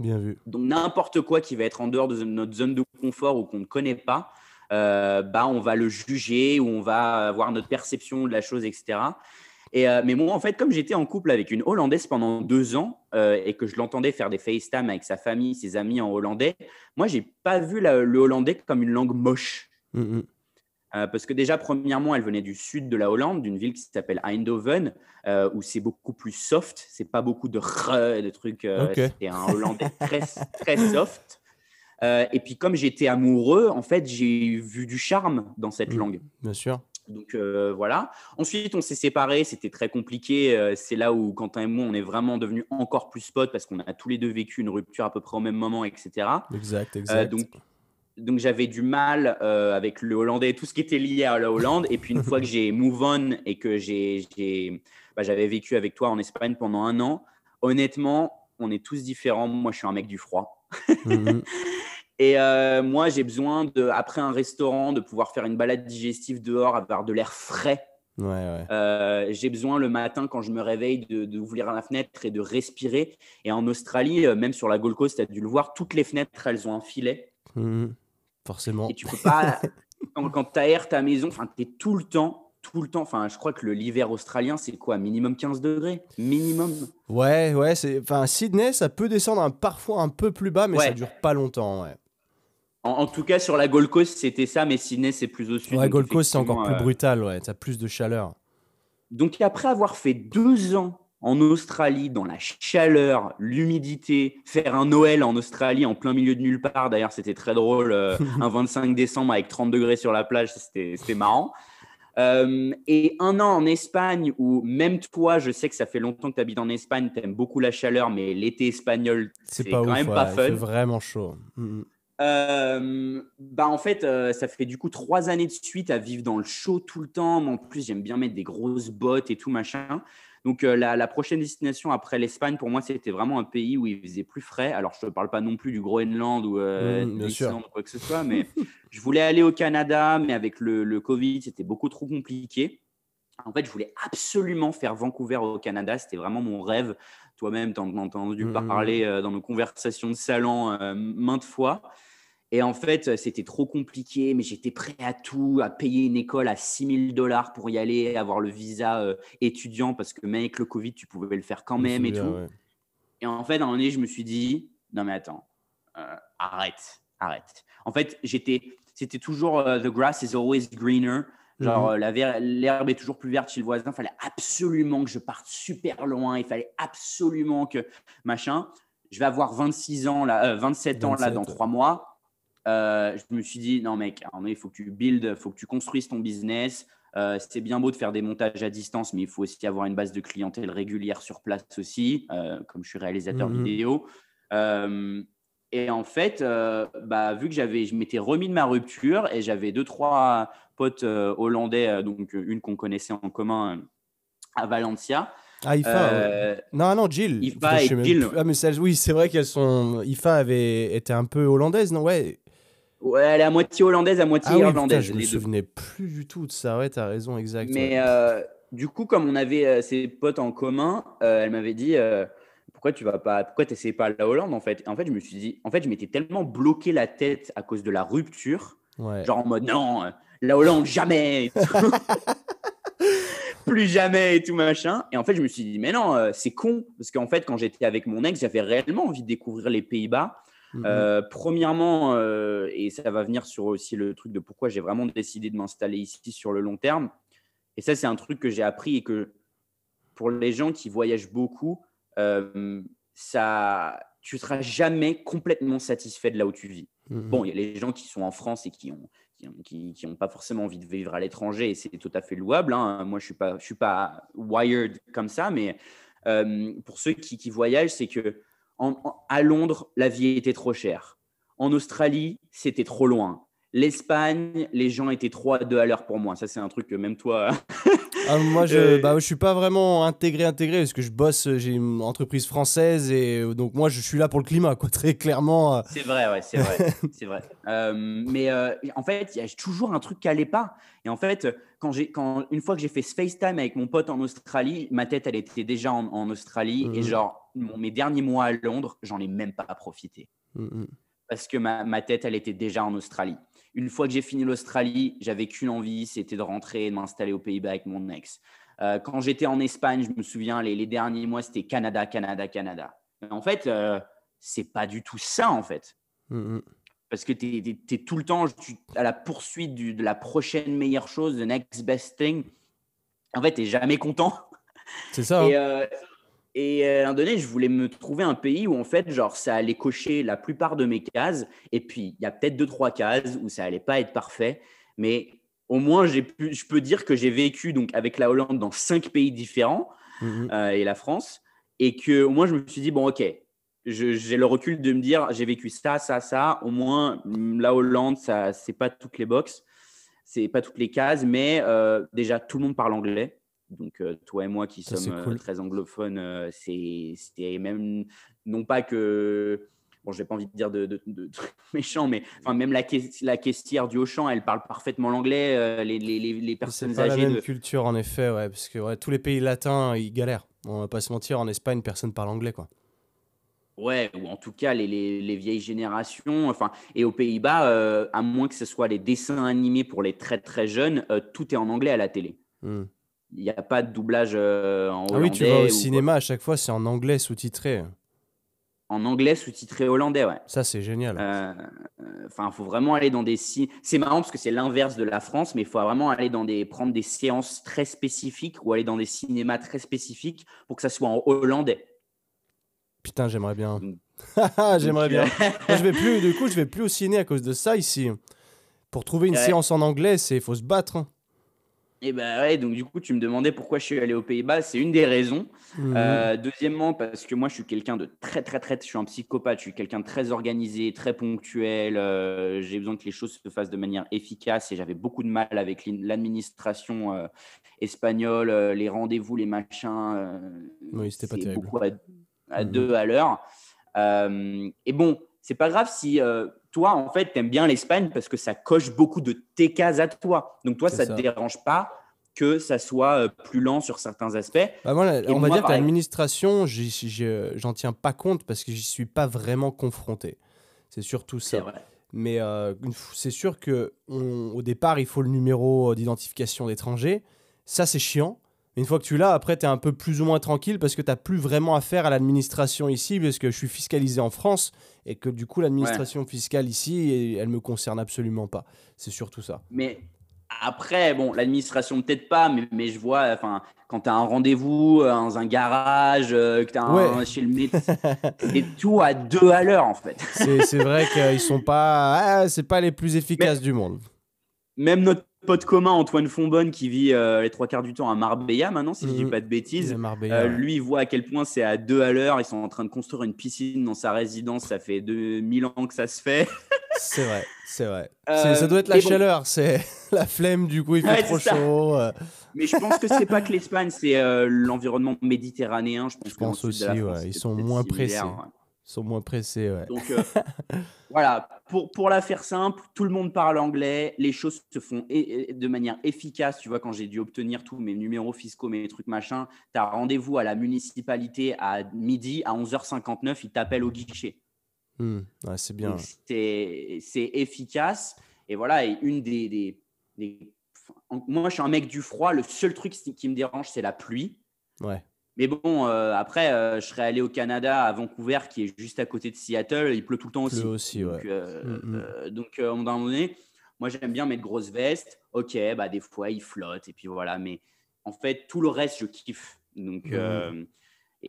Bien vu. Donc n'importe quoi qui va être en dehors de notre zone de confort ou qu'on ne connaît pas, euh, bah, on va le juger ou on va avoir notre perception de la chose, etc. Et, euh, mais moi, en fait, comme j'étais en couple avec une Hollandaise pendant deux ans euh, et que je l'entendais faire des FaceTime avec sa famille, ses amis en hollandais, moi, j'ai pas vu le hollandais comme une langue moche. Mmh, mmh. Euh, parce que déjà, premièrement, elle venait du sud de la Hollande, d'une ville qui s'appelle Eindhoven, euh, où c'est beaucoup plus soft. C'est pas beaucoup de de trucs. Euh, c'est un hollandais très, très soft. et puis, comme j'étais amoureux, en fait, j'ai vu du charme dans cette mmh, langue. Bien sûr. Donc voilà. Ensuite, on s'est séparés. C'était très compliqué. c'est là où Quentin et moi, on est vraiment devenus encore plus potes parce qu'on a tous les deux vécu une rupture à peu près au même moment, etc. Exact, exact. donc donc j'avais du mal euh, avec le hollandais, tout ce qui était lié à la Hollande. Et puis une fois que j'ai move on et que j'ai, bah, j'avais vécu avec toi en Espagne pendant un an, honnêtement, on est tous différents. Moi, je suis un mec du froid. Mhm. Et euh, moi, j'ai besoin, de, après un restaurant, de pouvoir faire une balade digestive dehors, avoir de l'air frais. Euh, j'ai besoin le matin, quand je me réveille, d'ouvrir la fenêtre et de respirer. Et en Australie, même sur la Gold Coast, tu as dû le voir, toutes les fenêtres, elles ont un filet. Mmh. forcément. Et tu peux pas, quand, tu aères ta maison, tu es tout le temps tout le temps. Enfin, je crois que l'hiver australien, c'est quoi Minimum 15 degrés? Minimum Ouais, ouais. Enfin, Sydney, ça peut descendre parfois un peu plus bas, mais ça dure pas longtemps. Ouais. En, tout cas, sur la Gold Coast, c'était ça, mais Sydney, c'est plus au sud. Ouais, Gold Coast, c'est encore plus euh, brutal, ouais. Tu as plus de chaleur. Donc, après avoir fait deux ans en Australie, dans la chaleur, l'humidité, faire un Noël en Australie en plein milieu de nulle part, d'ailleurs, c'était très drôle, euh, un 25 décembre avec 30 degrés sur la plage, c'était marrant. Euh, et un an en Espagne où même toi, je sais que ça fait longtemps que tu habites en Espagne, tu aimes beaucoup la chaleur, mais l'été espagnol, c'est quand même pas fun. C'est vraiment chaud. Euh, bah en fait, euh, ça fait du coup trois années de suite à vivre dans le chaud tout le temps. Mais en plus, j'aime bien mettre des grosses bottes et tout machin. Donc, euh, la, prochaine destination après l'Espagne, pour moi, c'était vraiment un pays où il faisait plus frais. Alors, je ne parle pas non plus du Groenland ou mmh, ou quoi que ce soit, mais je voulais aller au Canada, mais avec le, le Covid, c'était beaucoup trop compliqué. En fait, je voulais absolument faire Vancouver au Canada. C'était vraiment mon rêve. Toi-même, tu as entendu mmh, mmh, parler dans nos conversations de salon maintes fois. Et en fait, c'était trop compliqué, mais j'étais prêt à tout, à payer une école à 6 000 dollars pour y aller, avoir le visa euh, étudiant, parce que même avec le Covid, tu pouvais le faire quand même et tout. Et en fait, à un moment donné, je me suis dit, non mais attends, euh, arrête, arrête. En fait, j'étais, c'était toujours euh, the grass is always greener. Genre, mm-hmm. l'herbe est toujours plus verte chez le voisin. Il fallait absolument que je parte super loin. Il fallait absolument que machin. Je vais avoir 26 ans, là, 27 ans là dans trois mois euh, je me suis dit, non mec, il faut que tu build, il faut que tu construises ton business. Euh, c'est bien beau de faire des montages à distance, mais il faut aussi avoir une base de clientèle régulière sur place aussi, euh, comme je suis réalisateur mhm. vidéo. et en fait, bah, vu que j'avais, je m'étais remis de ma rupture et j'avais deux, trois potes hollandais, donc une qu'on connaissait en commun à Valencia. Ah, IFA Non, non, Jill. IFA et Jill. Ah, mais oui, c'est vrai qu'elles sont. IFA avait été un peu hollandaise, non Ouais. Ouais, elle est à moitié hollandaise, à moitié ah irlandaise. je me souvenais plus du tout de ça. Ouais, t'as raison, exact. Mais euh, du coup, comme on avait euh, ses potes en commun, euh, elle m'avait dit pourquoi tu vas pas, pourquoi t'essayes pas la Hollande en fait? en fait, je me suis dit, en fait, je m'étais tellement bloqué la tête à cause de la rupture, genre en mode non, la Hollande jamais, plus jamais et tout machin. Et en fait, je me suis dit mais non, c'est con parce qu'en fait, quand j'étais avec mon ex, j'avais réellement envie de découvrir les Pays-Bas. Mmh euh, premièrement, euh, et ça va venir sur aussi le truc de pourquoi j'ai vraiment décidé de m'installer ici sur le long terme. Et ça, c'est un truc que j'ai appris et que pour les gens qui voyagent beaucoup, euh, ça, tu ne seras jamais complètement satisfait de là où tu vis. Mmh bon, il y a les gens qui sont en France et qui ont qui n'ont pas forcément envie de vivre à l'étranger et c'est tout à fait louable. Hein. Moi, je ne suis, pas, je suis pas wired comme ça, mais pour ceux qui, qui voyagent, c'est que à Londres, la vie était trop chère. En Australie, c'était trop loin. L'Espagne, les gens étaient trop à deux à l'heure pour moi. Ça, c'est un truc que même toi. ah, moi, je, euh, bah, je suis pas vraiment intégré, intégré, parce que je bosse, j'ai une entreprise française, et euh, donc moi, je suis là pour le climat, quoi, très clairement. Euh. C'est vrai, ouais, c'est vrai. c'est vrai. mais en fait, il y a toujours un truc qui n'allait pas. Et en fait, quand j'ai, quand, une fois que j'ai fait ce FaceTime avec mon pote en Australie, ma tête, elle était déjà en, Australie, et mmh. genre, mes derniers mois à Londres, j'en ai même pas profité. Mmh. Parce que ma, ma tête, elle était déjà en Australie. Une fois que j'ai fini l'Australie, j'avais qu'une envie, c'était de rentrer et de m'installer aux Pays-Bas avec mon ex. Euh, quand j'étais en Espagne, je me souviens, les, derniers mois, c'était Canada, Canada, Canada. Mais en fait, euh, c'est pas du tout ça, en fait. Mm, mm. Parce que tu es, tout le temps à la poursuite de la prochaine meilleure chose, the next best thing. En fait, tu n'es jamais content. C'est ça. Et, hein. euh, et à un moment donné, je voulais me trouver un pays où, en fait, genre, ça allait cocher la plupart de mes cases. Et puis, il y a peut-être deux, trois cases où ça allait pas être parfait. Mais au moins, pu, je peux dire que j'ai vécu donc, avec la Hollande dans cinq pays différents mmh euh, et la France. Et que au moins, je me suis dit, bon, OK, j'ai le recul de me dire, j'ai vécu ça, ça, ça. Au moins, la Hollande, ça, c'est pas toutes les boxes, c'est pas toutes les cases. Mais euh, déjà, tout le monde parle anglais. Donc, euh, toi et moi qui sommes euh, très anglophones, euh, c'est même non pas que. bon, j'ai pas envie de dire de, de, trucs méchants, mais enfin, même la, la caissière du Auchan, elle parle parfaitement l'anglais. Euh, les, les, les, personnes pas âgées. la même culture, en effet, ouais, parce que ouais, tous les pays latins, ils galèrent. On va pas se mentir, en Espagne, personne parle anglais, quoi. Ouais, ou en tout cas les, les, vieilles générations. Enfin, et aux Pays-Bas, euh, à moins que ce soit les dessins animés pour les très très jeunes, euh, tout est en anglais à la télé. Hmm. Il n'y a pas de doublage en hollandais. Ah oui, tu vas au cinéma à chaque fois, c'est en anglais sous-titré en anglais sous-titré hollandais, ouais. Ça, c'est génial. Euh, enfin, il faut vraiment aller dans des... C'est marrant parce que c'est l'inverse de la France, mais il faut vraiment aller dans des... prendre des séances très spécifiques ou aller dans des cinémas très spécifiques pour que ça soit en hollandais. Putain, j'aimerais bien. j'aimerais bien. je vais plus, du coup, je vais plus au ciné à cause de ça ici. Pour trouver une séance en anglais, c'est faut se battre. Et ben ouais, donc du coup, tu me demandais pourquoi je suis allé aux Pays-Bas. C'est une des raisons. Mhm. Euh, deuxièmement, parce que moi, je suis quelqu'un de très, très, très. Je suis un psychopathe. Je suis quelqu'un de très organisé, très ponctuel. Euh, j'ai besoin que les choses se fassent de manière efficace et j'avais beaucoup de mal avec l'administration euh, espagnole, les rendez-vous, les machins. oui, c'était pas terrible. Beaucoup à, mhm. deux à l'heure. et bon, c'est pas grave si toi, en fait, tu aimes bien l'Espagne parce que ça coche beaucoup de tes cases à toi. Donc, toi, ça ne te dérange pas que ça soit euh, plus lent sur certains aspects. Bah on va dire que l'administration, j'en tiens pas compte parce que j'y suis pas vraiment confronté. C'est surtout ça. Mais euh, c'est sûr que au départ, il faut le numéro d'identification d'étranger. Ça, c'est chiant. Une fois que tu l'as, après, tu es un peu plus ou moins tranquille parce que tu n'as plus vraiment affaire à l'administration ici, parce que je suis fiscalisé en France et que du coup, l'administration fiscale ici, elle me concerne absolument pas. C'est surtout ça. Mais après, bon, l'administration peut-être pas, mais, mais, je vois, enfin, quand tu as un rendez-vous euh, dans un garage, euh, que tu as chez le médecin, c'est tout à deux à l'heure en fait. c'est vrai qu'ils sont pas, ah, c'est pas les plus efficaces du monde. Même notre pote commun Antoine Fonbonne qui vit euh, les trois quarts du temps à Marbella maintenant, si je dis mhm. pas de bêtises. Euh, lui, il voit à quel point c'est à deux à l'heure. Ils sont en train de construire une piscine dans sa résidence. Ça fait 2000 ans que ça se fait. c'est vrai, c'est vrai. Euh, ça doit être la chaleur, c'est la flemme. Du coup, il fait trop chaud. Mais je pense que c'est pas que l'Espagne, c'est l'environnement méditerranéen. Je pense, je pense aussi, ils sont moins pressés sont moins pressés. Ouais. Donc euh, voilà, pour, pour la faire simple, tout le monde parle anglais, les choses se font de manière efficace. Tu vois, quand j'ai dû obtenir tous mes numéros fiscaux, mes trucs machin, tu as rendez-vous à la municipalité à midi, à 11h59, ils t'appellent au guichet. Hmm, c'est bien. C'est efficace. Et voilà, et une des, des, Moi, je suis un mec du froid. Le seul truc qui me dérange, c'est la pluie. Ouais. Mais bon, euh, après, euh, je serais allé au Canada, à Vancouver, qui est juste à côté de Seattle. Il pleut tout le temps aussi. aussi, donc, euh, mm, mm. donc à un moment donné, moi, j'aime bien mettre grosse veste. Ok, bah, des fois, il flotte. Et puis voilà. Mais en fait, tout le reste, je kiffe. Donc, mm,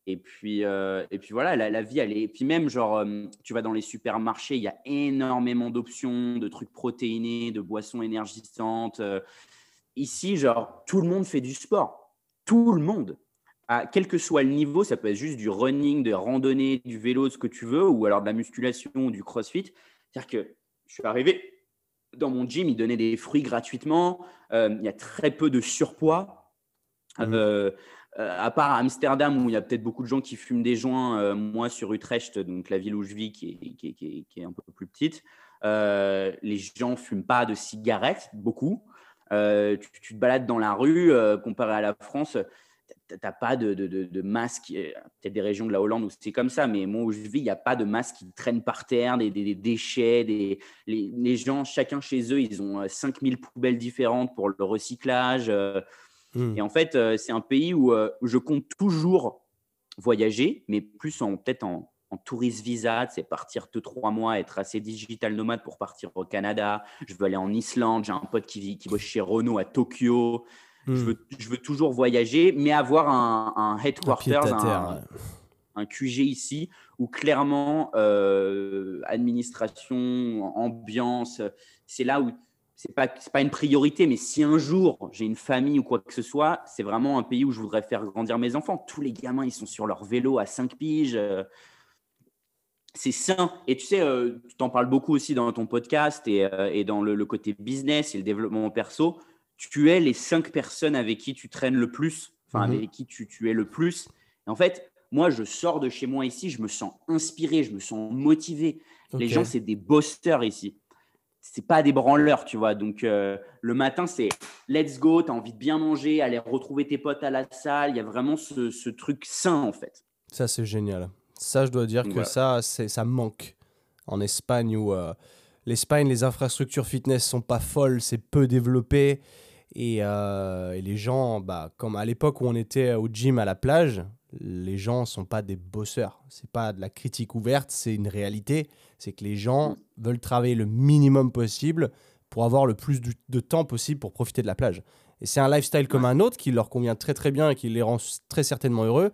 et, puis, et puis voilà, la, la, vie, elle est. Et puis même, genre, tu vas dans les supermarchés, il y a énormément d'options, de trucs protéinés, de boissons énergisantes. Ici, genre, tout le monde fait du sport. Tout le monde quel que soit le niveau, ça peut être juste du running, de randonnée, du vélo, ce que tu veux, ou alors de la musculation du crossfit. C'est-à-dire que je suis arrivé dans mon gym, ils donnaient des fruits gratuitement. Euh, il y a très peu de surpoids. Mmh. Euh, euh, à part à Amsterdam, où il y a peut-être beaucoup de gens qui fument des joints, moi sur Utrecht, donc la ville où je vis, qui est, qui est, un peu plus petite, les gens ne fument pas de cigarettes, beaucoup. Tu, tu, te balades dans la rue, comparé à la France, n'as pas de, de, de, masque. Peut-être des régions de la Hollande où c'est comme ça, mais moi où je vis, il n'y a pas de masque qui traînent par terre, des, des, déchets. Des, les, les, gens, chacun chez eux, ils ont 5000 euh, poubelles différentes pour le recyclage. Euh. Hmm. Et en fait, euh, c'est un pays où, je compte toujours voyager, mais plus en peut-être en, en touriste visa, c'est partir deux, trois mois, être assez digital nomade pour partir au Canada. Je veux aller en Islande, j'ai un pote qui, vit, qui bosse chez Renault à Tokyo. Je, hmm. veux, je, veux, toujours voyager, mais avoir un, un headquarters, un, QG ici, où clairement, euh, administration, ambiance, c'est là où c'est pas pas une priorité, mais si un jour j'ai une famille ou quoi que ce soit, c'est vraiment un pays où je voudrais faire grandir mes enfants. Tous les gamins, ils sont sur leur vélo à 5 piges. Euh, c'est sain. Et tu sais, euh, tu t'en parles beaucoup aussi dans ton podcast et, et dans le, le, côté business et le développement perso tu es les cinq personnes avec qui tu traînes le plus, enfin, mhm. avec qui tu, es le plus. en fait, moi, je sors de chez moi ici, je me sens inspiré, je me sens motivé. Les gens, c'est des bossers ici. C'est pas des branleurs, tu vois. Donc, euh, le matin, c'est let's go, tu as envie de bien manger, aller retrouver tes potes à la salle. Il y a vraiment ce, truc sain, en fait. Ça, c'est génial. Ça, je dois dire que ça, ça manque en Espagne où euh, l'Espagne, les infrastructures fitness sont pas folles, c'est peu développé. Euh, et, les gens, bah, comme à l'époque où on était au gym à la plage, les gens sont pas des bosseurs. C'est pas de la critique ouverte, c'est une réalité. C'est que les gens veulent travailler le minimum possible pour avoir le plus de temps possible pour profiter de la plage. Et c'est un lifestyle comme un autre qui leur convient très très bien et qui les rend très certainement heureux,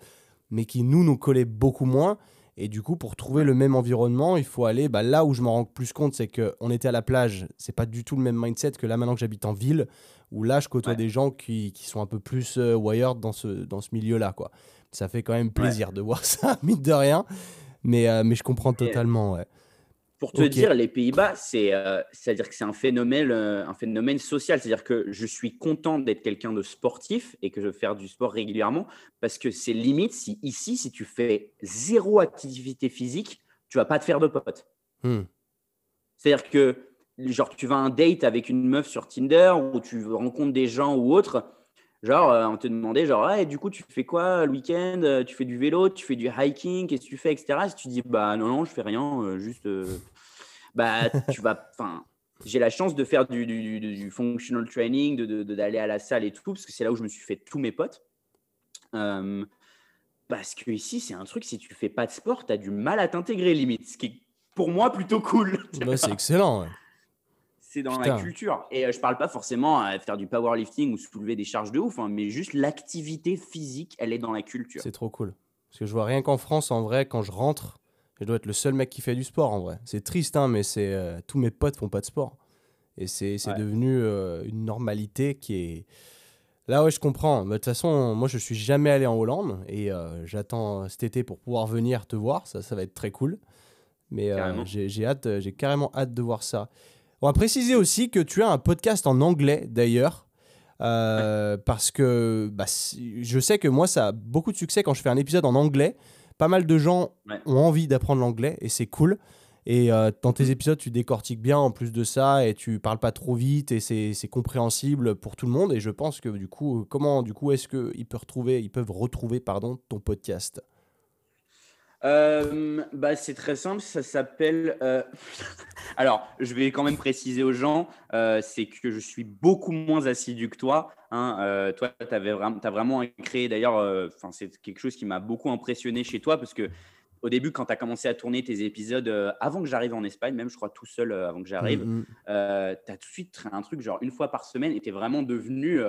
mais qui nous nous collait beaucoup moins. Et du coup, pour trouver le même environnement, il faut aller bah, là où je m'en rends plus compte, c'est qu'on était à la plage, c'est pas du tout le même mindset que là maintenant que j'habite en ville, où là je côtoie des gens qui, qui, sont un peu plus euh, wired dans ce, dans ce milieu-là. quoi. Ça fait quand même plaisir de voir ça, mine de rien. Mais, euh, mais je comprends totalement. Ouais. Pour te dire, les Pays-Bas, c'est euh, que c'est un phénomène, un phénomène social. C'est-à-dire que je suis content d'être quelqu'un de sportif et que je veux faire du sport régulièrement parce que c'est limite si ici, si tu fais zéro activité physique, tu vas pas te faire de potes. Hmm. C'est-à-dire que genre tu vas un date avec une meuf sur Tinder ou tu rencontres des gens ou autre, genre euh, on te demandait genre du coup tu fais quoi le week-end euh, Tu fais du vélo, tu fais du hiking, qu'est-ce que tu fais, etc. Si tu dis bah non non je fais rien, euh, juste bah tu vas, enfin j'ai la chance de faire du, du, functional training, de, d'aller à la salle et tout, parce que c'est là où je me suis fait tous mes potes. parce que ici, c'est un truc, si tu fais pas de sport, tu as du mal à t'intégrer limite, ce qui est pour moi plutôt cool. Bah, c'est excellent. Ouais c'est dans la culture. Et je euh, je parle pas forcément à faire du powerlifting ou soulever des charges de ouf, hein, mais juste l'activité physique, elle est dans la culture. C'est trop cool. Parce que je vois rien qu'en France, en vrai, quand je rentre, je dois être le seul mec qui fait du sport, en vrai. C'est triste, hein, mais c'est euh, tous mes potes font pas de sport. Et c'est devenu euh, une normalité qui est. Là, ouais, je comprends. De toute façon, moi, je suis jamais allé en Hollande et j'attends cet été pour pouvoir venir te voir. Ça, ça va être très cool. Mais j'ai hâte, j'ai carrément hâte de voir ça. On va préciser aussi que tu as un podcast en anglais d'ailleurs. Euh, parce que bah, je sais que moi, ça a beaucoup de succès quand je fais un épisode en anglais. Pas mal de gens ont envie d'apprendre l'anglais et c'est cool. Et euh, dans tes épisodes, tu décortiques bien en plus de ça et tu parles pas trop vite et c'est compréhensible pour tout le monde. Et je pense que du coup, comment du coup est-ce qu'ils peuvent retrouver, ils peuvent retrouver pardon, ton podcast? Euh, bah, c'est très simple, ça s'appelle. Euh, alors, je vais quand même préciser aux gens, euh, c'est que je suis beaucoup moins assidu que toi. Hein. toi, tu as vraiment, créé, d'ailleurs, c'est quelque chose qui m'a beaucoup impressionné chez toi parce que au début, quand tu as commencé à tourner tes épisodes, avant que j'arrive en Espagne, même je crois tout seul avant que j'arrive, mm, mm. tu as tout de suite un truc genre une fois par semaine et tu es vraiment devenu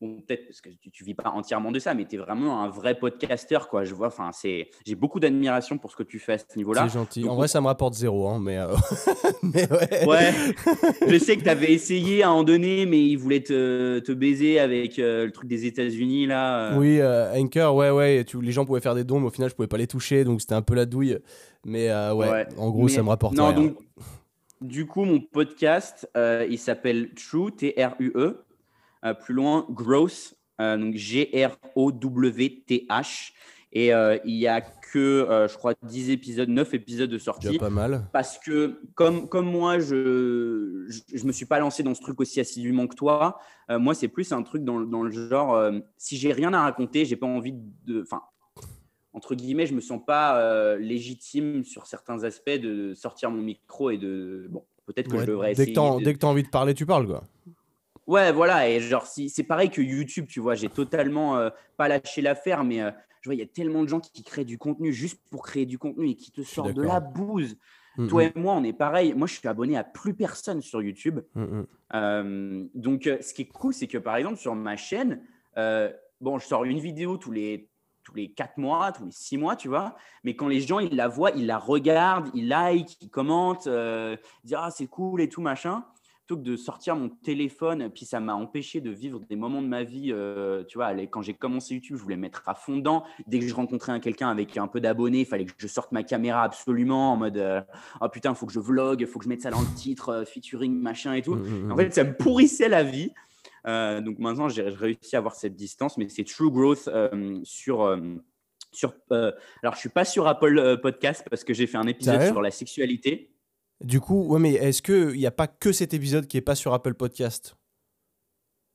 peut-être parce que tu, ne vis pas entièrement de ça, mais tu es vraiment un vrai podcasteur, quoi. Je vois, enfin, c'est, j'ai beaucoup d'admiration pour ce que tu fais à ce niveau-là. C'est gentil. en vrai, ça me rapporte zéro, hein, mais, euh, mais ouais. ouais. Je sais que tu avais essayé à en donner, mais ils voulaient te, te baiser avec euh, le truc des États-Unis là. Euh. Oui, Anchor, ouais, ouais. Tu, les gens pouvaient faire des dons, mais au final, je pouvais pas les toucher, donc c'était un peu la douille. Mais ouais, en gros, ça me rapporte non, rien. Donc, du coup, mon podcast, il s'appelle True, T-R-U-E. Euh, plus loin, Growth, euh, donc G-R-O-W-T-H. Et euh, il n'y a que, je crois, 10 épisodes, 9 épisodes de sortie. pas mal. Parce que, comme, comme moi, je ne me suis pas lancé dans ce truc aussi assidûment que toi. moi, c'est plus un truc dans, dans le genre, si j'ai rien à raconter, j'ai pas envie de. Enfin, entre guillemets, je me sens pas légitime sur certains aspects de sortir mon micro et de. Bon, peut-être que je devrais essayer. Dès que tu as envie de parler, tu parles, quoi. Ouais, voilà. Et genre, si, c'est pareil que YouTube, tu vois, j'ai totalement euh, pas lâché l'affaire, mais euh, je vois, il y a tellement de gens qui, créent du contenu juste pour créer du contenu et qui te sortent de la bouse. Mm, Toi mm. et moi, on est pareil. Moi, je suis abonné à plus personne sur YouTube. Mm, euh, donc, ce qui est cool, c'est que par exemple, sur ma chaîne, bon, je sors une vidéo tous les tous les quatre mois, tous les six mois, tu vois. Mais quand les gens, ils la voient, ils la regardent, ils like, ils commentent, ils disent Ah, c'est cool et tout, machin que de sortir mon téléphone, puis ça m'a empêché de vivre des moments de ma vie. Euh, tu vois, quand j'ai commencé YouTube, je voulais mettre à fond dedans. Dès que je rencontrais un quelqu'un avec un peu d'abonnés, il fallait que je sorte ma caméra absolument en mode euh, oh putain, faut que je vlog, faut que je mette ça dans le titre, euh, featuring, machin et tout. Mmh, mmh, mmh. En fait, ça me pourrissait la vie. donc maintenant, j'ai réussi à avoir cette distance, mais c'est True Growth sur sur, alors, je suis pas sur Apple Podcast parce que j'ai fait un épisode sur la sexualité. Du coup, ouais, mais est-ce qu'il n'y a pas que cet épisode qui est pas sur Apple Podcast?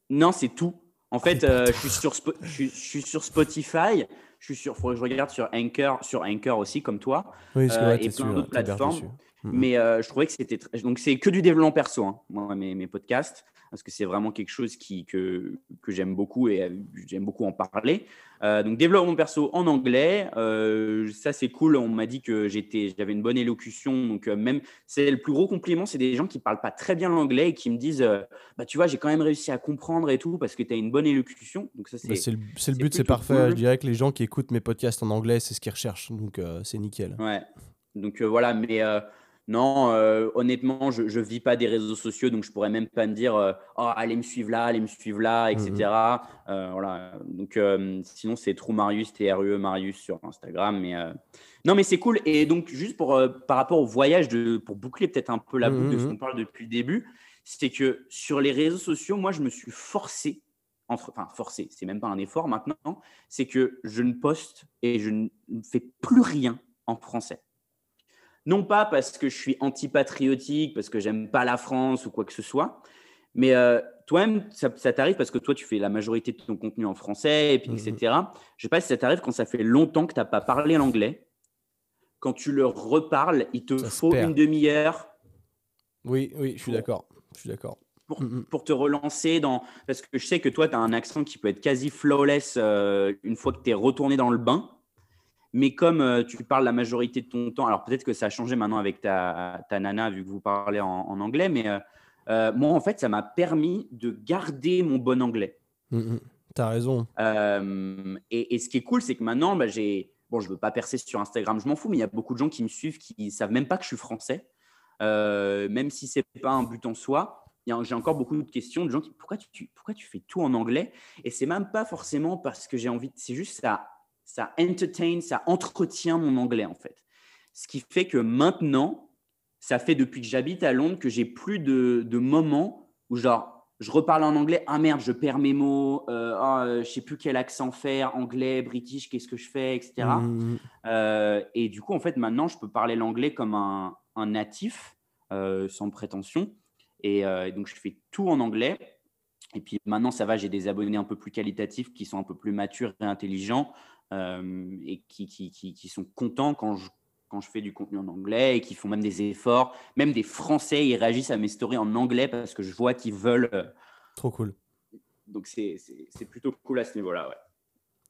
Non, c'est tout. En fait, je, suis sur je, suis sur Spotify, je suis sur, faut que je regarde sur Anchor, sur Anchor aussi, comme toi, oui, euh, et plein d'autres plateformes. Mais euh, je trouvais que c'était donc c'est que du développement perso, hein, moi mes, mes podcasts parce que c'est vraiment quelque chose qui, que, que j'aime beaucoup et euh, j'aime beaucoup en parler. Euh, donc, développement perso en anglais, euh, ça c'est cool. On m'a dit que j'étais, j'avais une bonne élocution. Donc, même, c'est le plus gros compliment, c'est des gens qui parlent pas très bien l'anglais et qui me disent bah, Tu vois, j'ai quand même réussi à comprendre et tout parce que tu as une bonne élocution. Donc, ça, bah, c'est, le, le, but, c'est parfait. Je dirais que les gens qui écoutent mes podcasts en anglais, c'est ce qu'ils recherchent. Donc, c'est nickel. Ouais. Donc, voilà. Mais non, euh, honnêtement, je ne vis pas des réseaux sociaux, donc je pourrais même pas me dire euh, oh, allez me suivre là, allez me suivre là, etc. Mhm. Euh, voilà. Donc, sinon, c'est True Marius, T-R-U-E Marius sur Instagram. Mais, Non, mais c'est cool. Et donc, juste pour, par rapport au voyage, de, pour boucler peut-être un peu la boucle de ce qu'on parle depuis le début, c'est que sur les réseaux sociaux, moi, je me suis forcé, entre, enfin, forcé, c'est même pas un effort maintenant, c'est que je ne poste et je ne fais plus rien en français. Non pas parce que je suis antipatriotique, parce que j'aime pas la France ou quoi que ce soit, mais euh, toi-même, ça, t'arrive parce que toi, tu fais la majorité de ton contenu en français, et puis, etc. Mhm. Je sais pas si ça t'arrive quand ça fait longtemps que tu n'as pas parlé l'anglais. Quand tu le reparles, il te faut une demi-heure. Oui, oui, je suis d'accord. Je suis d'accord. Pour, mhm. pour, te relancer dans. Parce que je sais que toi, tu as un accent qui peut être quasi flawless euh, une fois que tu es retourné dans le bain. Mais comme euh, tu parles la majorité de ton temps, alors peut-être que ça a changé maintenant avec ta, ta nana, vu que vous parlez en, anglais, mais euh, euh, moi, en fait, ça m'a permis de garder mon bon anglais. Tu mmh, mmh. T'as raison. Et, ce qui est cool, c'est que maintenant, bah, j'ai. Bon, je ne veux pas percer sur Instagram, je m'en fous, mais il y a beaucoup de gens qui me suivent qui ne savent même pas que je suis français, même si ce n'est pas un but en soi. J'ai encore beaucoup de questions de gens qui pourquoi tu, pourquoi tu fais tout en anglais? Et c'est même pas forcément parce que j'ai envie, c'est juste ça ça entertain, ça entretient mon anglais en fait. Ce qui fait que maintenant, ça fait depuis que j'habite à Londres que j'ai plus de, moments où genre je reparle en anglais, ah merde, je perds mes mots, euh, oh, je sais plus quel accent faire, anglais, british, qu'est-ce que je fais, etc. Mmh. Euh, et du coup, en fait, maintenant, je peux parler l'anglais comme un, natif, euh, sans prétention. Et donc, je fais tout en anglais. Et puis maintenant, ça va, j'ai des abonnés un peu plus qualitatifs qui sont un peu plus matures et intelligents. Euh, et qui, qui, qui, sont contents quand je, quand je fais du contenu en anglais et qui font même des efforts. Même des Français, ils réagissent à mes stories en anglais parce que je vois qu'ils veulent. Euh, Trop cool. Donc c'est plutôt cool à ce niveau-là, ouais.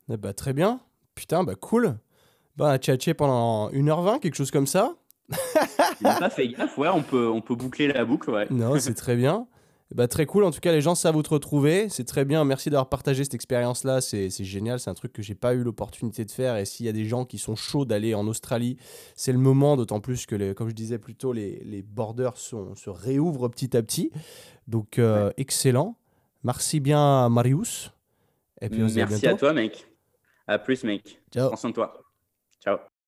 Eh bah, très bien. Putain, bah cool. Bah, on a tchatché pendant 1h20, quelque chose comme ça. pas fait gaffe, ouais, on peut, on peut boucler la boucle, ouais. Non, c'est très bien. Bah, très cool. En tout cas, les gens savent où te retrouver. C'est très bien. Merci d'avoir partagé cette expérience-là. C'est génial. C'est un truc que j'ai pas eu l'opportunité de faire. Et s'il y a des gens qui sont chauds d'aller en Australie, c'est le moment. D'autant plus que, les, comme je disais plus tôt, les, les borders sont, se réouvrent petit à petit. Donc, euh, excellent. Merci bien, Marius. Et puis, Merci à toi, mec. À plus, mec. Ciao. Prends soin de toi.